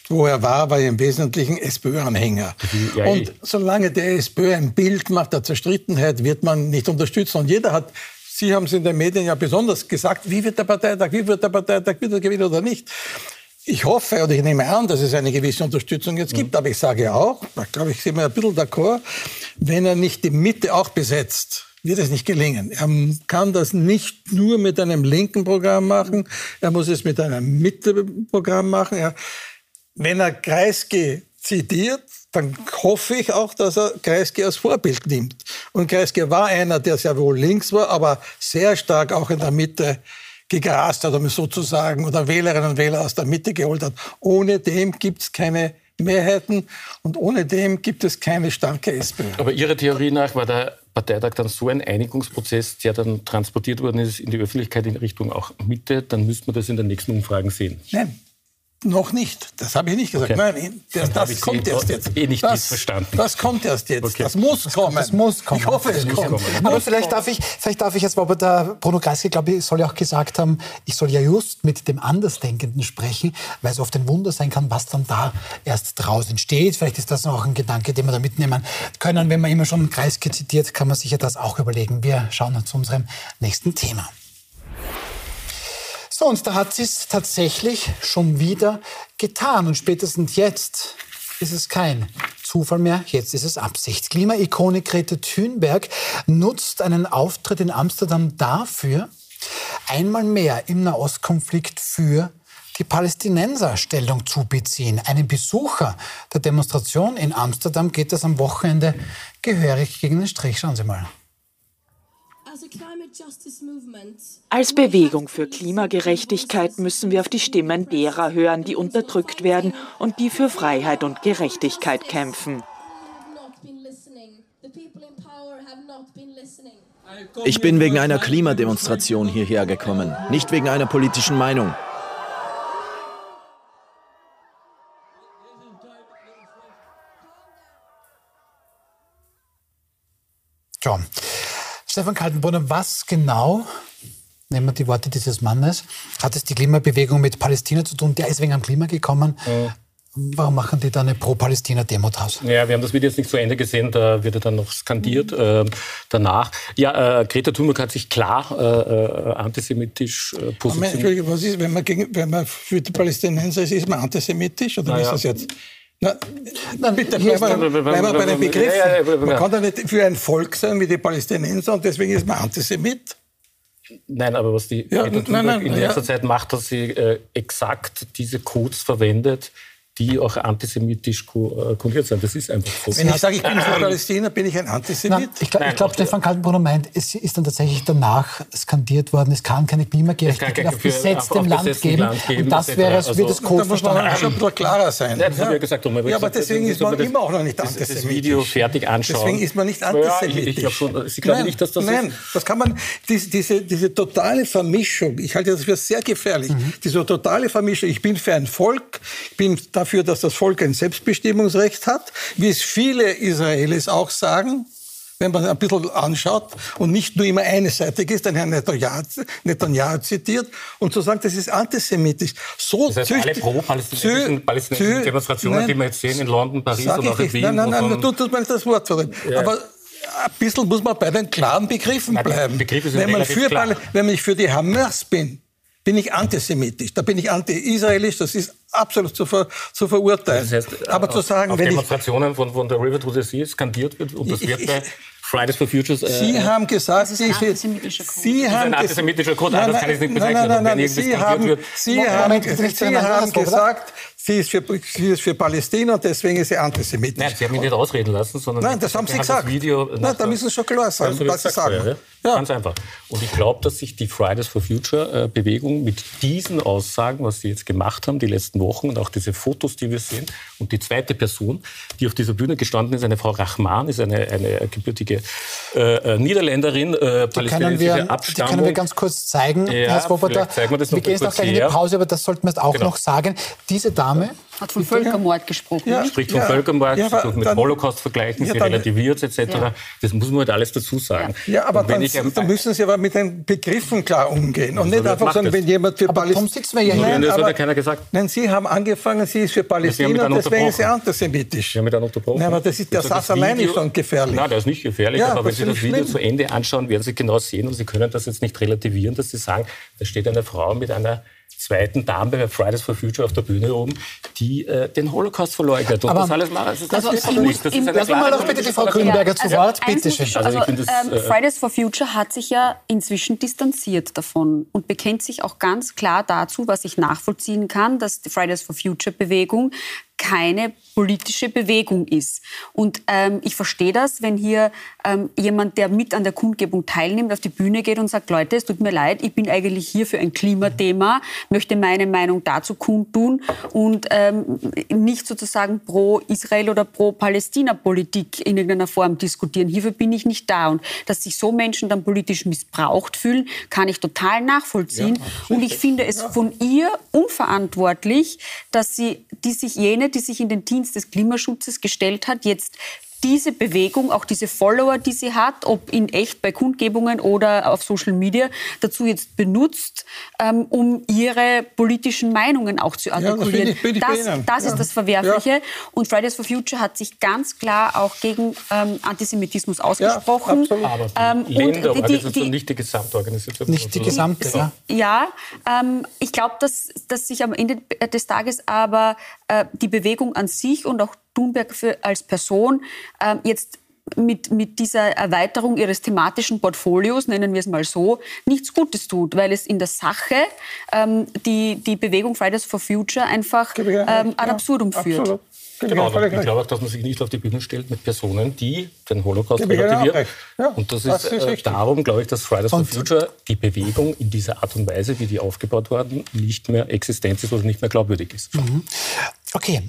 wo er war, war er im Wesentlichen SPÖ-Anhänger. Ja, und solange der SPÖ ein Bild macht der Zerstrittenheit, wird man nicht unterstützen. Und jeder hat, Sie haben es in den Medien ja besonders gesagt, wie wird der Parteitag, wie wird der Parteitag, wird er gewinnen oder nicht. Ich hoffe oder ich nehme an, dass es eine gewisse Unterstützung jetzt gibt, mhm. aber ich sage auch, da glaube ich, sind wir ein bisschen d'accord, wenn er nicht die Mitte auch besetzt, wird es nicht gelingen. Er kann das nicht nur mit einem linken Programm machen, er muss es mit einem Mitte-Programm machen. Er, wenn er Kreisky zitiert, dann hoffe ich auch, dass er Kreisky als Vorbild nimmt. Und Kreisky war einer, der sehr wohl links war, aber sehr stark auch in der Mitte gegrast hat, um es so zu sagen, oder Wählerinnen und Wähler aus der Mitte geholt hat. Ohne dem gibt es keine Mehrheiten und ohne dem gibt es keine starke SPÖ. Aber Ihrer Theorie nach war der Parteitag dann so ein Einigungsprozess, der dann transportiert worden ist in die Öffentlichkeit in Richtung auch Mitte, dann müsste man das in den nächsten Umfragen sehen. Nein, noch nicht. Das habe ich nicht gesagt. Okay. Nein, das, das kommt erst jetzt. Eh nicht das, verstanden. Das kommt erst jetzt. Okay. Das muss kommen. Das muss kommen. Ich hoffe, es kommt. Aber vielleicht darf ich, vielleicht darf ich jetzt, aber der Bruno Kreisky, glaube ich, soll ja auch gesagt haben, ich soll ja just mit dem Andersdenkenden sprechen, weil es oft ein Wunder sein kann, was dann da erst draußen entsteht. Vielleicht ist das auch ein Gedanke, den wir da mitnehmen können. Wenn man immer schon Kreisky zitiert, kann man sich ja das auch überlegen. Wir schauen zu unserem nächsten Thema. So, und da hat sie es tatsächlich schon wieder getan. Und spätestens jetzt ist es kein Zufall mehr, jetzt ist es Absicht. Klimaikone Grete Thunberg nutzt einen Auftritt in Amsterdam dafür, einmal mehr im Nahostkonflikt für die Palästinenser Stellung zu beziehen. Einem Besucher der Demonstration in Amsterdam geht das am Wochenende gehörig gegen den Strich. Schauen Sie mal. Als Bewegung für Klimagerechtigkeit müssen wir auf die Stimmen derer hören, die unterdrückt werden und die für Freiheit und Gerechtigkeit kämpfen. Ich bin wegen einer Klimademonstration hierher gekommen, nicht wegen einer politischen Meinung. John. Stefan Kaltenbrunner, was genau, nehmen wir die Worte dieses Mannes, hat es die Klimabewegung mit Palästina zu tun? Der ist wegen am Klima gekommen. Mhm. Warum machen die da eine Pro-Palästina-Demo draus? Ja, wir haben das Video jetzt nicht zu Ende gesehen, da wird er dann noch skandiert äh, danach. Ja, äh, Greta Thunberg hat sich klar äh, äh antisemitisch äh, positioniert. Entschuldigung, was ist, wenn man, gegen, wenn man für die Palästinenser ist, ist man antisemitisch oder naja. ist das jetzt? Na, Nein, bitte, bleiben wir, bleiben wir bei den Begriffen. Man kann doch nicht für ein Volk sein wie die Palästinenser und deswegen ist man Antisemit. Nein, aber was die ja, nein, nein, in letzter ja. Zeit macht, dass sie äh, exakt diese Codes verwendet, die auch antisemitisch kodiert äh, sind. Das ist einfach so. Wenn ich sage, ich bin für Palästina, bin ich ein Antisemit? Nein, ich glaube, glaub, Stefan Kaltenbrunner meint, es ist dann tatsächlich danach skandiert worden, es kann keine Klimagerechtigkeit auf besetztem Land, geben. Land geben. Und das wäre also, wird das Code Da muss man schon ein bisschen klarer sein. Ja, das ja. gesagt, ja, aber deswegen ist man immer auch noch nicht antisemitisch. Das Video fertig anschauen. Deswegen ist man nicht antisemitisch. Ja, ich, schon, Sie glauben nein, nicht, dass das Nein, das kann man, diese, diese, diese totale Vermischung, ich halte das für sehr gefährlich, mhm. diese totale Vermischung, ich bin für ein Volk, ich bin dafür, dass das Volk ein Selbstbestimmungsrecht hat, wie es viele Israelis auch sagen, wenn man ein bisschen anschaut und nicht nur immer einseitig ist, den Herrn Netanyahu, zitiert und zu sagen, das ist antisemitisch. So das heißt, alle pro-palästinensischen Demonstrationen, nein, die wir jetzt sehen in London, Paris und auch in Wien. Nein, nein, nein, tut, tut mir nicht das Wort verreden. Ja. Aber ein bisschen muss man bei den klaren Begriffen bleiben. wenn, man für, wenn ich für die Hamas bin, bin ich antisemitisch, da bin ich anti-israelisch, das ist absolut zu, ver, zu verurteilen. Das heißt, Aber zu sagen, auf wenn Demonstrationen ich, von, von der River to the Sea skandiert wird und das wird bei Fridays for Futures. Äh, Sie haben gesagt, das ist ein antisemitischer Code. Sie haben ein antisemitischer Code, nein, das kann ich nicht bezeichnen. Nein, nein, nein, nein, Sie haben, wird. Sie haben, Sie haben gesagt, sie ist, für, sie ist für Palästina und deswegen ist sie antisemitisch. Nein, Sie haben mich nicht ausreden lassen, sondern... Nein, das haben Sie gesagt. Video Nein, da müssen Sie schon klar sagen, was Sie sagen. Ja, ja. Ganz einfach. Und ich glaube, dass sich die Fridays for Future äh, Bewegung mit diesen Aussagen, was sie jetzt gemacht haben, die letzten Wochen und auch diese Fotos, die wir sehen, und die zweite Person, die auf dieser Bühne gestanden ist, eine Frau Rahman, ist eine, eine gebürtige äh, äh Niederländerin, äh, palästinensische Abstammung. Die können wir ganz kurz zeigen, ja, Herr Swoboda. Wir, wir gehen jetzt noch gleich in die Pause, aber das sollten wir jetzt auch genau. noch sagen. Diese Dame hat von Völkermord gesprochen. Ja, spricht von ja, Völkermord, ja, sie mit Holocaust vergleichen, ja, sie relativiert es etc. Das muss man halt alles dazu sagen. Ja, aber dann, ich, dann, müssen Sie aber mit den Begriffen klar umgehen und nicht einfach sagen, wenn jemand für Palästina... ja hier. das hat ja keiner gesagt. Nein, Sie haben angefangen, sie ist für Palästina, deswegen ist sie antisemitisch. Sie haben mich dann unterbrochen. Nein, aber das ist, der Satz allein ist schon gefährlich. Nein, der ist nicht gefährlich, aber wenn Sie das Video zu Ende anschauen, werden Sie genau sehen und Sie können das jetzt nicht relativieren, dass Sie sagen, da steht eine Frau mit einer zweiten Dame bei Fridays for Future auf der Bühne oben, die äh, den Holocaust verleugnet. Und aber das alles machen. Also das also ist also nicht. Das ist Lassen wir doch bitte die Frau Grünberger zu also Wort. Bitte schön. Also, also das, ähm, äh, Fridays for Future hat sich ja inzwischen distanziert davon und bekennt sich auch ganz klar dazu, was ich nachvollziehen kann, dass die Fridays for Future Bewegung keine politische Bewegung ist. Und ähm, ich verstehe das, wenn hier ähm, jemand, der mit an der Kundgebung teilnimmt, auf die Bühne geht und sagt, Leute, es tut mir leid, ich bin eigentlich hier für ein Klimathema, möchte meine Meinung dazu kundtun und ähm, nicht sozusagen pro Israel oder pro Palästina-Politik in irgendeiner Form diskutieren. Hierfür bin ich nicht da. Und dass sich so Menschen dann politisch missbraucht fühlen, kann ich total nachvollziehen. Ja, und ich finde es von ihr unverantwortlich, dass sie, die sich jene die sich in den Dienst des Klimaschutzes gestellt hat, jetzt diese Bewegung, auch diese Follower, die sie hat, ob in echt bei Kundgebungen oder auf Social Media, dazu jetzt benutzt, ähm, um ihre politischen Meinungen auch zu artikulieren. Ja, das, ich, das, das ja. ist das Verwerfliche. Ja. Und Fridays for Future hat sich ganz klar auch gegen ähm, Antisemitismus ausgesprochen. Ja, Aber ähm, Länderorganisation, die, die, nicht die Gesamtorganisation. Nicht die gesamte, ja. Ja, ähm, ich glaube, dass, dass sich am Ende des Tages aber äh, die Bewegung an sich und auch Thunberg für, als Person äh, jetzt mit, mit dieser Erweiterung ihres thematischen Portfolios, nennen wir es mal so, nichts Gutes tut, weil es in der Sache ähm, die, die Bewegung Fridays for Future einfach ähm, ad absurdum ja, führt. Absolut. Genau, ich glaube auch, dass man sich nicht auf die Bühne stellt mit Personen, die den Holocaust relativieren. Ja, und das, das ist, ist äh, darum, glaube ich, dass Fridays for Future, die Bewegung in dieser Art und Weise, wie die aufgebaut worden, nicht mehr existent ist oder nicht mehr glaubwürdig ist. Mhm. Okay,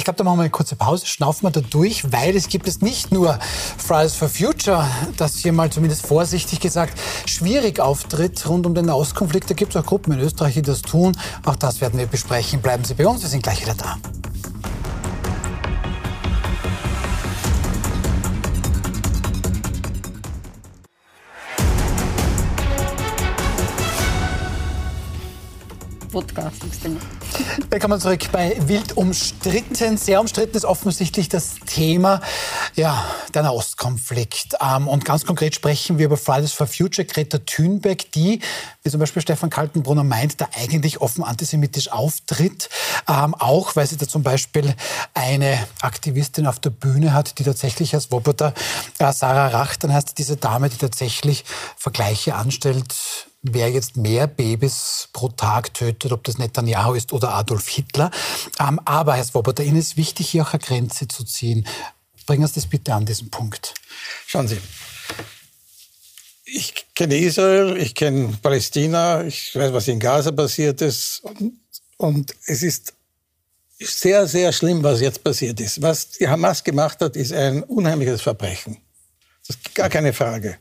ich glaube, da machen wir eine kurze Pause, schnaufen wir da durch, weil es gibt es nicht nur Fridays for Future, das hier mal zumindest vorsichtig gesagt schwierig auftritt rund um den Nahostkonflikt. Da gibt es auch Gruppen in Österreich, die das tun. Auch das werden wir besprechen. Bleiben Sie bei uns, wir sind gleich wieder da. Wodka, Willkommen zurück bei Wild umstritten. Sehr umstritten ist offensichtlich das Thema ja, der Nahostkonflikt. Ähm, und ganz konkret sprechen wir über Fridays for Future, Greta Thunberg, die, wie zum Beispiel Stefan Kaltenbrunner meint, da eigentlich offen antisemitisch auftritt. Ähm, auch weil sie da zum Beispiel eine Aktivistin auf der Bühne hat, die tatsächlich als Swoboda, äh, Sarah Rach, dann heißt diese Dame, die tatsächlich Vergleiche anstellt wer jetzt mehr Babys pro Tag tötet, ob das Netanyahu ist oder Adolf Hitler. Ähm, aber, Herr Swoboda, Ihnen ist wichtig, hier auch eine Grenze zu ziehen. Bringen Sie das bitte an diesen Punkt. Schauen Sie, ich kenne Israel, ich kenne Palästina, ich weiß, was in Gaza passiert ist. Und, und es ist sehr, sehr schlimm, was jetzt passiert ist. Was die Hamas gemacht hat, ist ein unheimliches Verbrechen. Das ist gar keine Frage.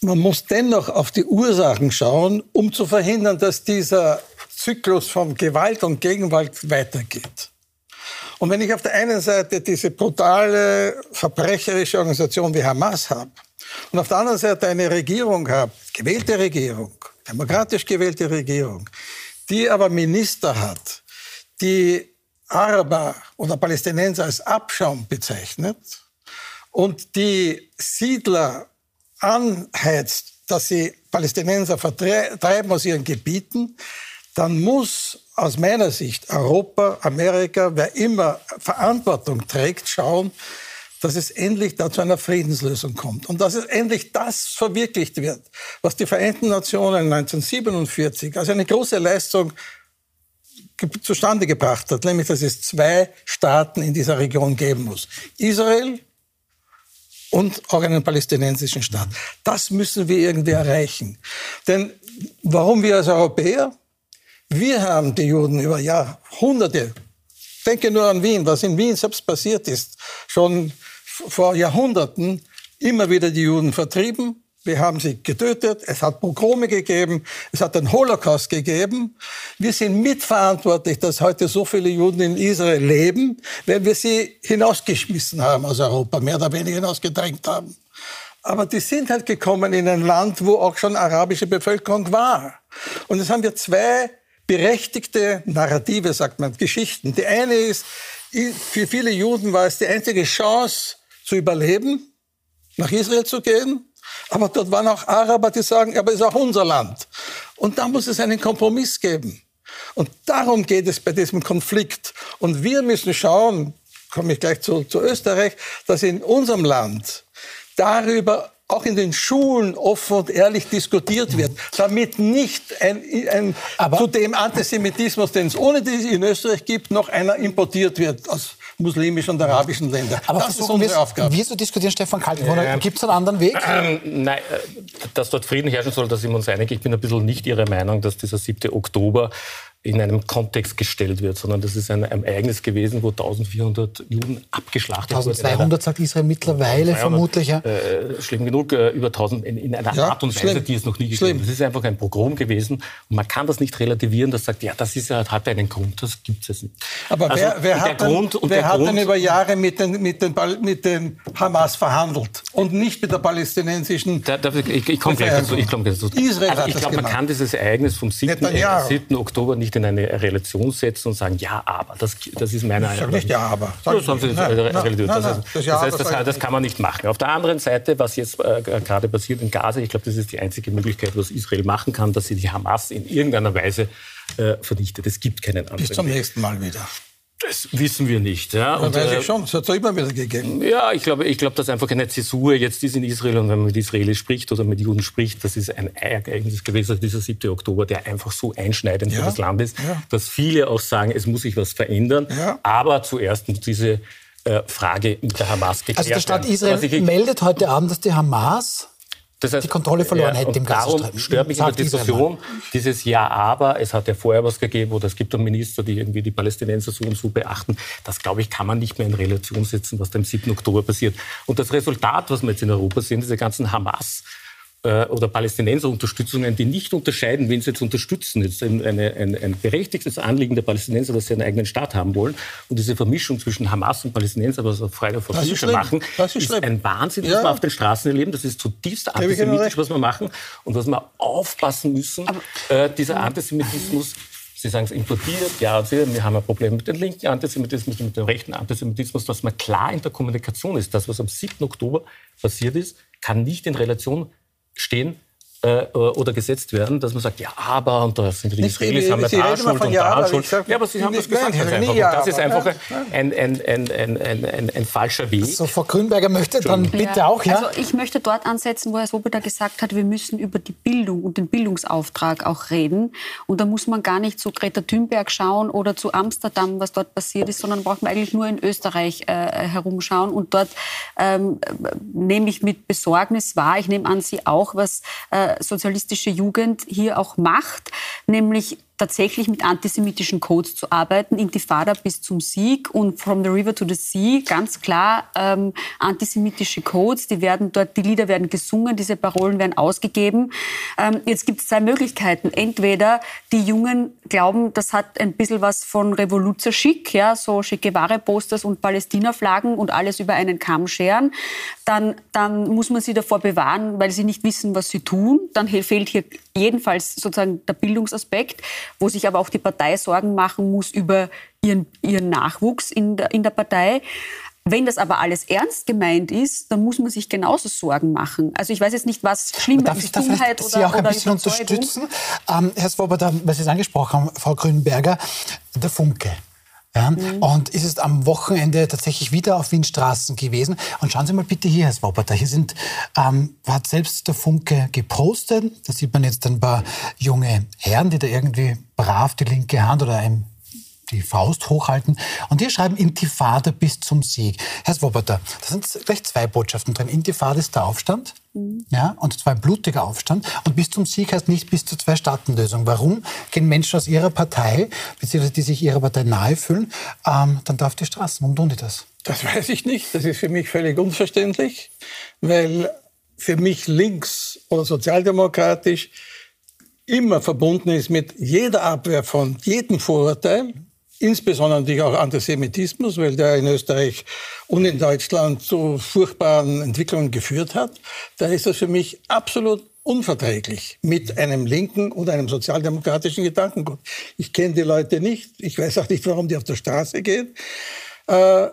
Man muss dennoch auf die Ursachen schauen, um zu verhindern, dass dieser Zyklus von Gewalt und Gegenwart weitergeht. Und wenn ich auf der einen Seite diese brutale, verbrecherische Organisation wie Hamas habe und auf der anderen Seite eine Regierung habe, gewählte Regierung, demokratisch gewählte Regierung, die aber Minister hat, die Araber oder Palästinenser als Abschaum bezeichnet und die Siedler anheizt, dass sie Palästinenser vertreiben aus ihren Gebieten, dann muss aus meiner Sicht Europa, Amerika, wer immer Verantwortung trägt, schauen, dass es endlich da zu einer Friedenslösung kommt und dass es endlich das verwirklicht wird, was die Vereinten Nationen 1947 als eine große Leistung zustande gebracht hat, nämlich dass es zwei Staaten in dieser Region geben muss. Israel und auch einen palästinensischen Staat. Das müssen wir irgendwie erreichen. Denn warum wir als Europäer? Wir haben die Juden über Jahrhunderte, denke nur an Wien, was in Wien selbst passiert ist, schon vor Jahrhunderten immer wieder die Juden vertrieben, wir haben sie getötet, es hat Pogrome gegeben, es hat einen Holocaust gegeben. Wir sind mitverantwortlich, dass heute so viele Juden in Israel leben, weil wir sie hinausgeschmissen haben aus Europa, mehr oder weniger hinausgedrängt haben. Aber die sind halt gekommen in ein Land, wo auch schon arabische Bevölkerung war. Und jetzt haben wir zwei berechtigte Narrative, sagt man, Geschichten. Die eine ist, für viele Juden war es die einzige Chance zu überleben, nach Israel zu gehen. Aber dort waren auch Araber, die sagen, aber es ist auch unser Land. Und da muss es einen Kompromiss geben. Und darum geht es bei diesem Konflikt. Und wir müssen schauen, komme ich gleich zu, zu Österreich, dass in unserem Land darüber auch in den Schulen offen und ehrlich diskutiert wird, damit nicht ein, ein zu dem Antisemitismus, den es ohne die in Österreich gibt, noch einer importiert wird aus muslimischen und arabischen Ländern. Aber das ist unsere Aufgabe. Wir zu diskutieren, Stefan Kaltenbrunner, äh, gibt es einen anderen Weg? Ähm, nein, äh, dass dort Frieden herrschen soll, da sind wir uns einig. Ich bin ein bisschen nicht Ihrer Meinung, dass dieser 7. Oktober in einem Kontext gestellt wird, sondern das ist ein, ein Ereignis gewesen, wo 1400 Juden abgeschlachtet 1200 wurden. 1200 sagt Israel mittlerweile 200, vermutlich. Ja. Äh, schlimm genug, äh, über 1000 in, in einer ja, Art und Weise, schlimm. die es noch nie gegeben hat. Das ist einfach ein Pogrom gewesen und man kann das nicht relativieren, das sagt, ja, das ist ja, hat einen Grund, das gibt es nicht. Aber also, wer, wer hat, Grund, denn, wer hat denn über Jahre mit den, mit, den, mit den Hamas verhandelt und nicht mit der palästinensischen da, da, Ich, ich komme gleich dazu. Ich, komm dazu. Israel also, ich glaube, man kann dieses Ereignis vom 7. 7. Oktober nicht in eine Relation setzen und sagen, ja, aber. Das, das ist meine sage nicht ja, aber. Sag das, haben Sie nein, nein, das, nein, das, heißt, das, ja, das, heißt, das, kann man nicht machen. Auf der anderen Seite, was jetzt äh, gerade passiert in Gaza, ich glaube, das ist die einzige Möglichkeit, was Israel machen kann, dass sie die Hamas in irgendeiner Weise äh, vernichtet. Es gibt keinen anderen. Bis zum nächsten Mal wieder. Das wissen wir nicht. Ja. Und, weiß ich äh, schon, es hat es immer wieder gegeben. Ja, ich glaube, ich glaube, dass einfach eine Zäsur jetzt ist in Israel und wenn man mit Israeli spricht oder mit Juden spricht, das ist ein Ereignis gewesen, also dieser 7. Oktober, der einfach so einschneidend ja. für das Land ist, ja. dass viele auch sagen, es muss sich was verändern. Ja. Aber zuerst muss diese äh, Frage mit der Hamas geklärt werden. Also der Staat Israel meldet heute Abend, dass die Hamas das heißt, die Kontrolle verloren ja, hätte im Darum stört mich in der Diskussion dieses Ja, aber es hat ja vorher was gegeben oder es gibt einen Minister, die irgendwie die Palästinenser so und so beachten. Das, glaube ich, kann man nicht mehr in Relation setzen, was da am 7. Oktober passiert. Und das Resultat, was wir jetzt in Europa sehen, diese ganzen Hamas- äh, oder Palästinenser-Unterstützungen, die nicht unterscheiden, wen sie jetzt unterstützen. Es ist ein, eine, ein, ein berechtigtes Anliegen der Palästinenser, dass sie einen eigenen Staat haben wollen. Und diese Vermischung zwischen Hamas und Palästinenser, was auf Friday for Future machen, ist, ist ein Wahnsinn, ja. was wir auf den Straßen erleben. Das ist zutiefst antisemitisch, was wir machen. Und was wir aufpassen müssen, äh, dieser Antisemitismus Sie sagen es importiert, ja, wir haben ein Problem mit dem linken Antisemitismus, mit dem rechten Antisemitismus, dass man klar in der Kommunikation ist. Das, was am 7. Oktober passiert ist, kann nicht in Relation stehen äh, oder gesetzt werden, dass man sagt, ja, aber, und da sind die Israelis, haben ja da Schuld und da Schuld. Ja, aber Sie haben das gesagt. Ja, das ist einfach ein, ein, ein, ein, ein, ein, falscher Weg. So, Frau Grünberger möchte dann bitte auch, ja? Also ich möchte dort ansetzen, wo Herr Swoboda gesagt hat, wir müssen über die Bildung und den Bildungsauftrag auch reden. Und da muss man gar nicht zu Greta Thunberg schauen oder zu Amsterdam, was dort passiert ist, sondern braucht man eigentlich nur in Österreich äh, herumschauen. Und dort ähm, nehme ich mit Besorgnis wahr, ich nehme an Sie auch, was äh, sozialistische Jugend hier auch macht, nämlich tatsächlich mit antisemitischen Codes zu arbeiten, Intifada bis zum Sieg und From the River to the Sea, ganz klar ähm, antisemitische Codes, die werden dort, die Lieder werden gesungen, diese Parolen werden ausgegeben. Ähm, jetzt gibt es zwei Möglichkeiten. Entweder die Jungen glauben, das hat ein bisschen was von Revoluzer Schick, ja, so Che Guevara-Posters und Palästina-Flaggen und alles über einen Kamm scheren. Dann, dann muss man sie davor bewahren, weil sie nicht wissen, was sie tun. Dann fehlt hier jedenfalls sozusagen der Bildungsaspekt wo sich aber auch die Partei Sorgen machen muss über ihren, ihren Nachwuchs in der, in der Partei. Wenn das aber alles ernst gemeint ist, dann muss man sich genauso Sorgen machen. Also ich weiß jetzt nicht, was schlimmer darf ist, Dummheit oder Sie auch ein bisschen unterstützen? Ähm, Herr Swoboda, weil Sie es angesprochen haben, Frau Grünberger, der Funke. Ja? Mhm. Und ist es am Wochenende tatsächlich wieder auf Wien Straßen gewesen. Und schauen Sie mal bitte hier, Herr Swoboda, hier sind, ähm, hat selbst der Funke gepostet. Da sieht man jetzt ein paar junge Herren, die da irgendwie brav die linke Hand oder ein die Faust hochhalten. Und wir schreiben Intifada bis zum Sieg. Herr Swoboda, da sind gleich zwei Botschaften drin. Intifada ist der Aufstand, mhm. ja, und zwar ein blutiger Aufstand. Und bis zum Sieg heißt nicht bis zur Zwei-Staaten-Lösung. Warum gehen Menschen aus ihrer Partei, beziehungsweise die sich ihrer Partei nahe fühlen, ähm, dann auf die Straßen? Warum tun die das? Das weiß ich nicht. Das ist für mich völlig unverständlich, weil für mich links oder sozialdemokratisch immer verbunden ist mit jeder Abwehr von jedem Vorurteil, insbesondere natürlich auch Antisemitismus, weil der in Österreich und in Deutschland zu furchtbaren Entwicklungen geführt hat, da ist das für mich absolut unverträglich mit einem linken und einem sozialdemokratischen Gedankengut. Ich kenne die Leute nicht, ich weiß auch nicht, warum die auf der Straße gehen. Äh,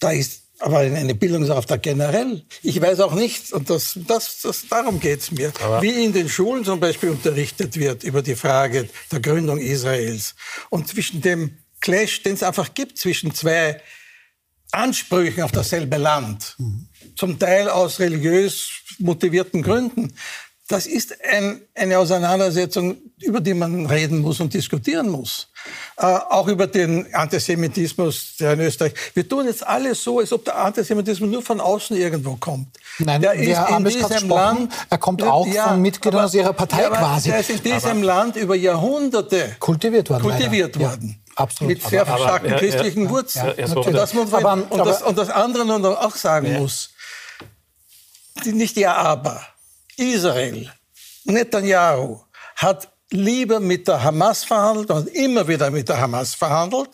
da ist aber eine Bildungsauftrag generell. Ich weiß auch nicht, und das, das, das, darum geht's mir, aber wie in den Schulen zum Beispiel unterrichtet wird über die Frage der Gründung Israels und zwischen dem Clash, den es einfach gibt zwischen zwei Ansprüchen auf dasselbe Land, mhm. zum Teil aus religiös motivierten Gründen. Das ist ein, eine Auseinandersetzung, über die man reden muss und diskutieren muss. Äh, auch über den Antisemitismus der in Österreich. Wir tun jetzt alles so, als ob der Antisemitismus nur von außen irgendwo kommt. Nein, der ist in diesem Land. Er kommt auch ja, von Mitgliedern aber, aus Ihrer Partei ja, quasi. Der ist in diesem aber Land über Jahrhunderte kultiviert worden. Kultiviert worden. Ja. Absolut. Mit sehr aber, starken christlichen Wurzeln. und, das, und, das, und das andere nun auch sagen muss, die, nicht ja aber, Israel, Netanyahu hat lieber mit der Hamas verhandelt und immer wieder mit der Hamas verhandelt,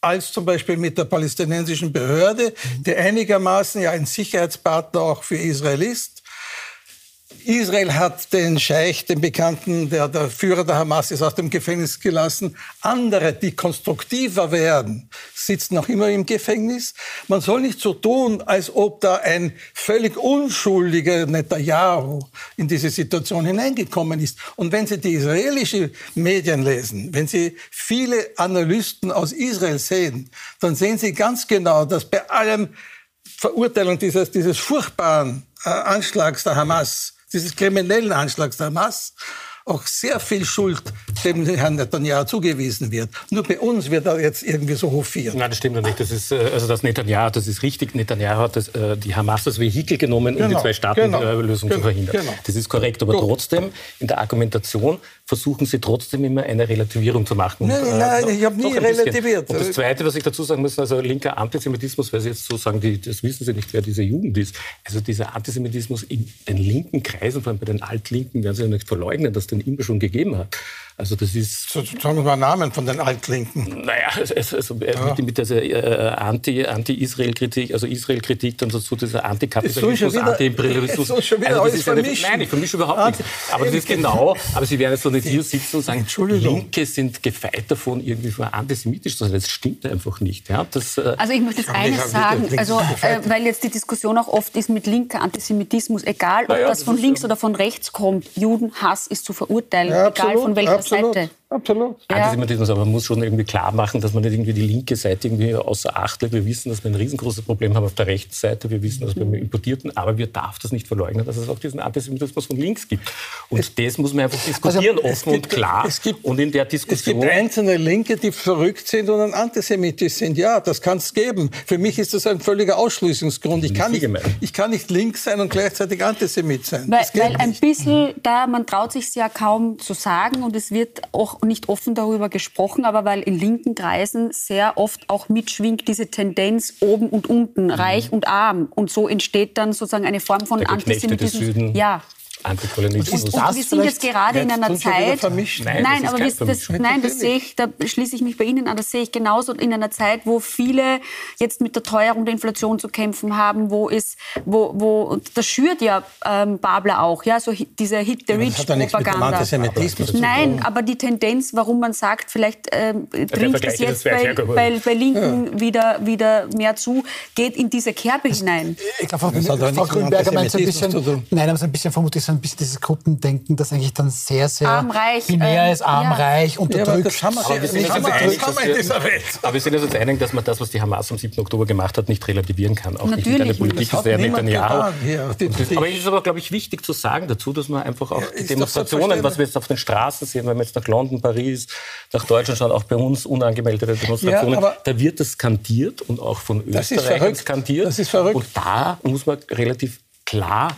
als zum Beispiel mit der palästinensischen Behörde, die einigermaßen ja ein Sicherheitspartner auch für Israel ist. Israel hat den Scheich, den Bekannten, der der Führer der Hamas ist, aus dem Gefängnis gelassen. Andere, die konstruktiver werden, sitzen noch immer im Gefängnis. Man soll nicht so tun, als ob da ein völlig unschuldiger Netanyahu in diese Situation hineingekommen ist. Und wenn Sie die israelischen Medien lesen, wenn Sie viele Analysten aus Israel sehen, dann sehen Sie ganz genau, dass bei allem Verurteilung dieses, dieses furchtbaren äh, Anschlags der Hamas dieses kriminellen Anschlags der Hamas auch sehr viel Schuld dem Herrn Netanyahu zugewiesen wird. Nur bei uns wird er jetzt irgendwie so hofiert. Nein, das stimmt doch nicht. Das ist, äh, also das Netanyahu, das ist richtig. Netanyahu hat das, äh, die Hamas als Vehikel genommen, um genau, die Zwei-Staaten-Lösung genau, zu verhindern. Genau. Das ist korrekt. Aber Gut. trotzdem, in der Argumentation versuchen Sie trotzdem immer eine Relativierung zu machen. Nein, und, nein, äh, ich habe nie relativiert. Und das Zweite, was ich dazu sagen muss, also linker Antisemitismus, weil Sie jetzt so sagen, die, das wissen Sie nicht, wer diese Jugend ist. Also dieser Antisemitismus in den linken Kreisen, vor allem bei den Altlinken, werden Sie ja nicht verleugnen, dass den immer schon gegeben hat. Also das ist... So, sagen wir mal Namen von den Altlinken. Naja, also, also ja. mit, mit dieser äh, Anti-Israel-Kritik, also Israel-Kritik, dann so dieser Antikapitalismus, Anti-Imperialismus. So schon wieder also, das ist eine, Nein, ich vermische überhaupt nicht. Aber das ist genau, aber Sie werden jetzt so nicht hier sitzen und sagen, Linke sind gefeit davon, irgendwie antisemitisch zu sein. Das stimmt einfach nicht. Ja, das, äh also ich möchte jetzt eines sagen, also, äh, weil jetzt die Diskussion auch oft ist mit linker Antisemitismus, egal ob ja, das von links oder von rechts kommt, Judenhass ist zu verurteilen, ja, egal von welcher absolut, Seite. Absolut. Ja. Antisemitismus, aber man muss schon irgendwie klar machen, dass man nicht irgendwie die linke Seite irgendwie außer Acht legt. Wir wissen, dass wir ein riesengroßes Problem haben auf der rechten Seite. Wir wissen, dass wir Importierten, aber wir darf das nicht verleugnen, dass es auch diesen Antisemitismus von links gibt. Und es, das muss man einfach diskutieren, also, offen gibt, und klar. Es gibt, und in der Diskussion. Es gibt einzelne Linke, die verrückt sind und antisemitisch sind. Ja, das kann es geben. Für mich ist das ein völliger Ausschließungsgrund. Ich kann, nicht, ich kann nicht links sein und gleichzeitig Antisemit sein. Weil, weil ein bisschen da, man traut sich ja kaum zu sagen und es wird auch nicht offen darüber gesprochen, aber weil in linken Kreisen sehr oft auch mitschwingt diese Tendenz oben und unten, mhm. reich und arm. Und so entsteht dann sozusagen eine Form von Antisemitismus. Ja, Antikolonialismus. Und, und wir sind jetzt gerade in einer Zeit. Nein, nein aber das, das, nein, das sehe ich, da schließe ich mich bei Ihnen an, das sehe ich genauso in einer Zeit, wo viele jetzt mit der Teuerung der Inflation zu kämpfen haben, wo es, wo, wo, das schürt ja ähm, Babler auch, ja, so diese Hit the Rich Propaganda. Nein, aber die Tendenz, warum man sagt, vielleicht ähm, dringt es jetzt bei, bei, bei, Linken ja. wieder, wieder mehr zu, geht in diese Kerbe hinein. Ich glaube, Frau, Frau Grünberger meint es ein bisschen, nein, aber ein bisschen vermutlich so ein bisschen dieses Gruppendenken, das eigentlich dann sehr, sehr Arm-reich, binär ähm, ist, arm-reich, ja. unterdrückt. Ja, aber Aber wir sind uns wir, einig. Aber wir sind uns jetzt einig, dass man das, was die Hamas am 7. Oktober gemacht hat, nicht relativieren kann. Auch nicht mit einer Natürlich Politik. Das niemand Netanyahu. Aber es ist aber, glaube ich, wichtig zu sagen dazu, dass man einfach auch die Demonstrationen, was wir jetzt auf den Straßen sehen, wenn wir jetzt nach London, Paris, nach Deutschland schauen, auch bei uns unangemeldete Demonstrationen, Ja, aber- da wird das skandiert und auch von verrückt. skandiert. Das ist verrückt. Und da muss man relativ klar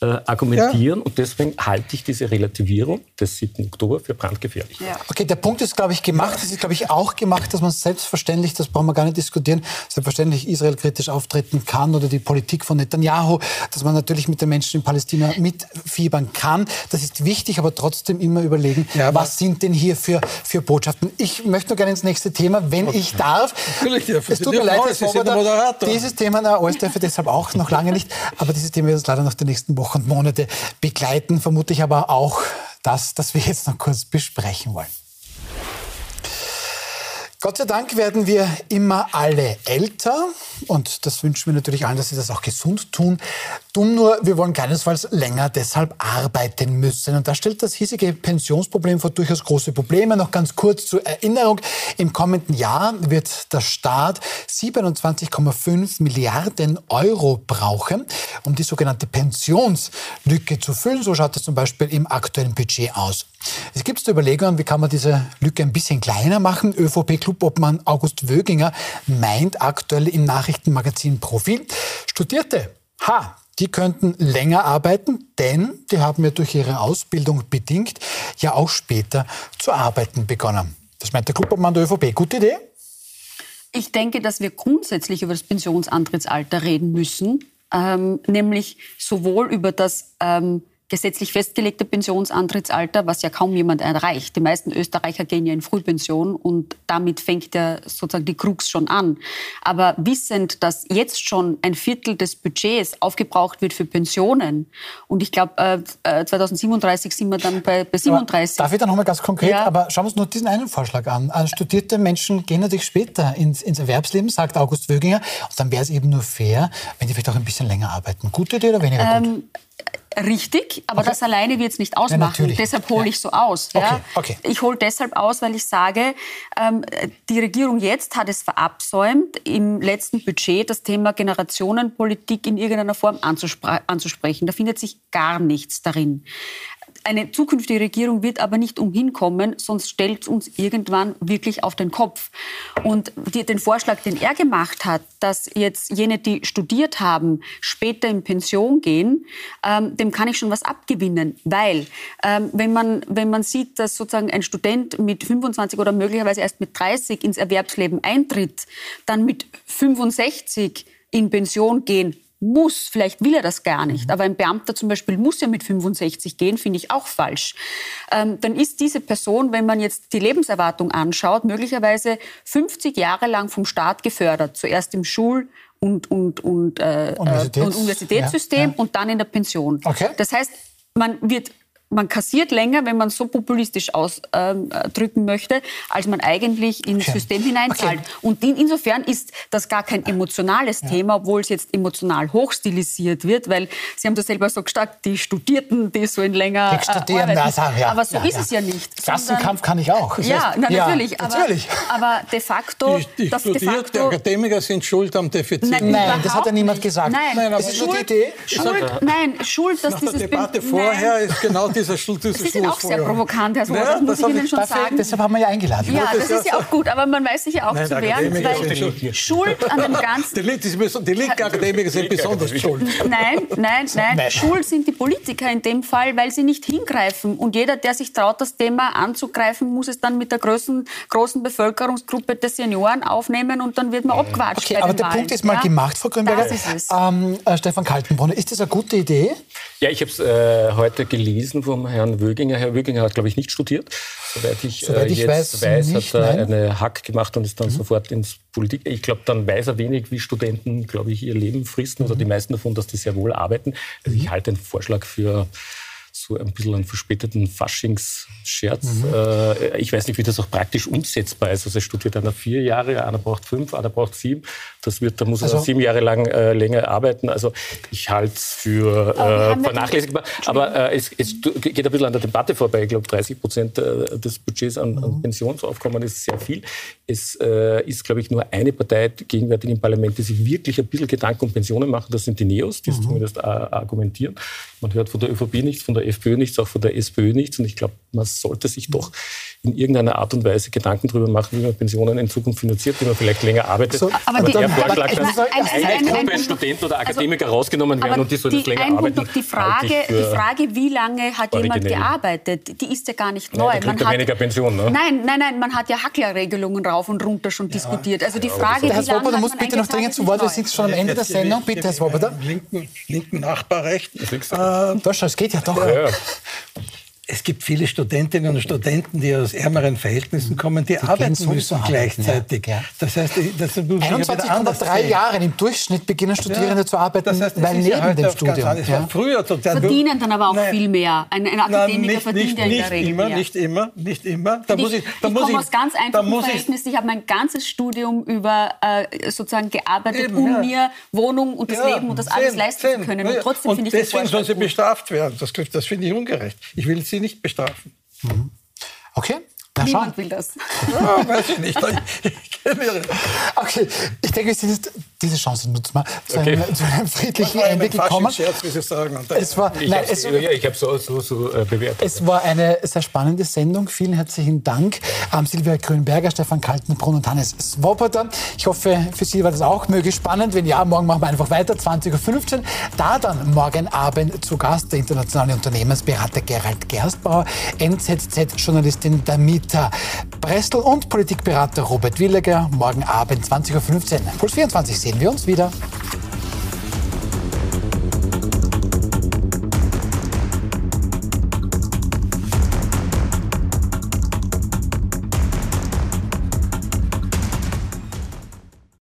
äh, argumentieren und deswegen halte ich diese Relativierung des 7. Oktober für brandgefährlich. Ja. Okay, der Punkt ist, glaube ich, gemacht. Es ist, glaube ich, auch gemacht, dass man selbstverständlich, das brauchen wir gar nicht diskutieren, selbstverständlich Israel kritisch auftreten kann oder die Politik von Netanyahu, dass man natürlich mit den Menschen in Palästina mitfiebern kann. Das ist wichtig, aber trotzdem immer überlegen, Ja, was sind denn hier für, für Botschaften. Ich möchte nur gerne ins nächste Thema, wenn ich darf. Natürlich dürfen Es Sie. tut mir dürfen leid. Herr Sie sind der Swoboda, Moderator. dieses Thema, na, alles darf ich deshalb auch noch lange nicht, aber dieses Thema wird uns leider noch die nächsten Wochen und Monate begleiten, vermute ich aber auch das, das wir jetzt noch kurz besprechen wollen. Gott sei Dank werden wir immer alle älter und das wünschen wir natürlich allen, dass sie das auch gesund tun. Dumm nur, wir wollen keinesfalls länger deshalb arbeiten müssen. Und da stellt das hiesige Pensionsproblem vor durchaus große Probleme. Noch ganz kurz zur Erinnerung. Im kommenden Jahr wird der Staat 27,5 Milliarden Euro brauchen, um die sogenannte Pensionslücke zu füllen. So schaut es zum Beispiel im aktuellen Budget aus. Es gibt zur Überlegung, wie kann man diese Lücke ein bisschen kleiner machen. ÖVP-Clubobmann August Wöginger meint aktuell im Nachrichtenmagazin Profil, Studierte, ha, die könnten länger arbeiten, denn die haben ja durch ihre Ausbildung bedingt ja auch später zu arbeiten begonnen. Das meint der Clubobmann der ÖVP. Gute Idee? Ich denke, dass wir grundsätzlich über das Pensionsantrittsalter reden müssen, ähm, nämlich sowohl über das ähm, gesetzlich festgelegte Pensionsantrittsalter, was ja kaum jemand erreicht. Die meisten Österreicher gehen ja in Frühpension und damit fängt ja sozusagen die Krux schon an. Aber wissend, dass jetzt schon ein Viertel des Budgets aufgebraucht wird für Pensionen und ich glaube, äh, äh, 2037 sind wir dann bei, bei 37. Aber darf ich da noch mal ganz konkret, Ja. aber schauen wir uns nur diesen einen Vorschlag an. Äh, Studierte Menschen gehen natürlich später ins, ins Erwerbsleben, sagt August Wöginger. Und dann wäre es eben nur fair, wenn die vielleicht auch ein bisschen länger arbeiten. Gute Idee oder weniger gut? Richtig, aber das alleine wird es nicht ausmachen. natürlich. deshalb hole Ja. ich so aus. Ja? Okay, okay. Ich hole deshalb aus, weil ich sage, ähm, die Regierung jetzt hat es verabsäumt, im letzten Budget das Thema Generationenpolitik in irgendeiner Form anzuspre anzusprechen. Da findet sich gar nichts darin. Eine zukünftige Regierung wird aber nicht umhin kommen, sonst stellt es uns irgendwann wirklich auf den Kopf. Und die, den Vorschlag, den er gemacht hat, dass jetzt jene, die studiert haben, später in Pension gehen, ähm, dem kann ich schon was abgewinnen. Weil, ähm, wenn, man, wenn man sieht, dass sozusagen ein Student mit 25 oder möglicherweise erst mit 30 ins Erwerbsleben eintritt, dann mit 65 in Pension gehen muss, vielleicht will er das gar nicht, aber ein Beamter zum Beispiel muss ja mit 65 gehen, finde ich auch falsch. Ähm, dann ist diese Person, wenn man jetzt die Lebenserwartung anschaut, möglicherweise 50 Jahre lang vom Staat gefördert. Zuerst im Schul- und, und, und, äh, Universitäts- und Universitätssystem ja, ja. und dann in der Pension. Okay. Das heißt, man wird man kassiert länger, wenn man so populistisch ausdrücken möchte, als man eigentlich ins Okay. System hineinzahlt. Okay. Und in, insofern ist das gar kein emotionales Thema, obwohl es jetzt emotional hochstilisiert wird, weil Sie haben das selber so gesagt, die Studierten, die so in länger Die studieren, äh, arbeiten. also, ja, Aber so ja, ist ja. es ja nicht. Klassenkampf kann ich auch. Das Ja, heißt- na, Ja, natürlich, aber, natürlich. aber de facto, Die, die das de die facto Akademiker sind schuld am Defizit. Nein, Nein, das hat ja niemand nicht. gesagt. Nein, Nein, aber Es ist nur die Schuld, Idee. Schuld, nein, Schuld, dass Nach der dieses Debatte Be- vorher Nein. ist genau dieser Schluss. Sie sind auch sehr provokant, Herr Swoboda, Ja, das muss das ich Ihnen schon Dafür, sagen. deshalb haben wir ja eingeladen. Ja, das das ist ja auch gut, aber man weiß sich ja auch Nein, zu wehren, weil schuld. An dem Die, Ganzen... Die, sind- die linken Akademiker sind besonders schuld. Nein, nein, nein. Schuld sind die Politiker in dem Fall, weil sie nicht hingreifen. Und jeder, der sich traut, das Thema anzugreifen, muss es dann mit der großen, großen Bevölkerungsgruppe der Senioren aufnehmen und dann wird man abgewatscht Okay, bei aber der Wahlen. Punkt ist mal Ja? gemacht, Frau Grünberger. Das ist es. Ähm, äh, Stefan Kaltenbrunner, ist das eine gute Idee? Ja, ich habe es äh, heute gelesen vom Herrn Wöginger. Herr Wöginger hat, glaube ich, nicht studiert. Soweit ich, Soweit äh, ich jetzt weiß, weiß, nicht, hat er nein. Mhm. eine Hack gemacht und ist dann sofort ins Politik. Ich glaube, dann weiß er wenig, wie Studenten, glaube ich, ihr Leben fristen oder die Mhm. meisten davon, dass die sehr wohl arbeiten. Also ich halte den Vorschlag für so ein bisschen einen verspäteten Faschingsscherz. Mhm. Äh, ich weiß nicht, wie das auch praktisch umsetzbar ist. Also es studiert einer vier Jahre, einer braucht fünf, einer braucht sieben. Das wird, da muss also, er sieben Jahre lang äh, länger arbeiten. Also ich halte es für äh, vernachlässigbar. Aber äh, es, es, geht ein bisschen an der Debatte vorbei. Ich glaube, 30 Prozent äh, des Budgets an, an, mhm. Pensionsaufkommen ist sehr viel. Es äh, ist, glaube ich, nur eine Partei gegenwärtig im Parlament, die sich wirklich ein bisschen Gedanken um Pensionen machen. Das sind die Neos, die es mhm. zumindest argumentieren. Man hört von der ÖVP nichts, von der FPÖ nichts, auch von der SPÖ nichts. Und ich glaube, man sollte sich doch in irgendeiner Art und Weise Gedanken darüber machen, wie man Pensionen in Zukunft finanziert, wie man vielleicht länger arbeitet. So, aber, aber der Vorschlag, dass eine Gruppe Studenten oder also Akademiker also, rausgenommen werden und die sollen länger arbeiten. Die Frage, die Frage, wie lange hat jemand gearbeitet, die ist ja gar nicht neu. Nein, man hat weniger Pension, ne? Nein, nein, nein, man hat ja Hacklerregelungen rauf und runter schon ja. diskutiert. Also die Frage, ja, Herr Swoboda muss bitte noch dringend zu Wort, wir sind schon am Ende der Sendung. Bitte, Herr Swoboda. Linken, linken Nachbarrecht. Äh, das geht ja doch. Ja es gibt viele Studentinnen und Studenten, die aus ärmeren Verhältnissen kommen, die, die arbeiten müssen gleichzeitig. Ja. Das heißt, das 21,3 Jahre im Durchschnitt beginnen Studierende ja. zu arbeiten, das heißt, weil neben dem Studium. Ja. Früher verdienen dann aber auch Nein. viel mehr. Ein, ein Akademiker Nein, nicht, verdient nicht, ja in der Regel immer, mehr. Nicht immer, nicht immer. Da ich, muss ich, da ich muss komme ich, aus ganz einfachen Verhältnissen. Ich, ich habe mein ganzes Studium über äh, sozusagen gearbeitet, Eben, um mir Wohnung und das Leben und das alles leisten zu können. Und trotzdem finde ich deswegen sollen sie bestraft werden. Das, das finde ich ungerecht. Ich will sie nicht bestrafen. Mhm. Okay. Na, Niemand will das. Ja, weiß ich nicht. okay, ich denke, diese Chance nutzen wir zu, okay. einem, zu einem friedlichen Ende gekommen. Scherz, wie Sie sagen. Es war, ich habe es, hab so, so, so äh, bewertet. Es war eine sehr spannende Sendung. Vielen herzlichen Dank an Silvia Grünberger, Stefan Kaltenbrunn und Hannes Swoboda. Ich hoffe, für Sie war das auch möglichst spannend. Wenn ja, morgen machen wir einfach weiter, 20.15 Uhr. Da dann morgen Abend zu Gast der internationale Unternehmensberater Gerald Gerstbauer, NZZ-Journalistin Damita Bressel und Politikberater Robert Williger. Morgen Abend, 20.15 Uhr. Puls 24 sehen wir uns wieder.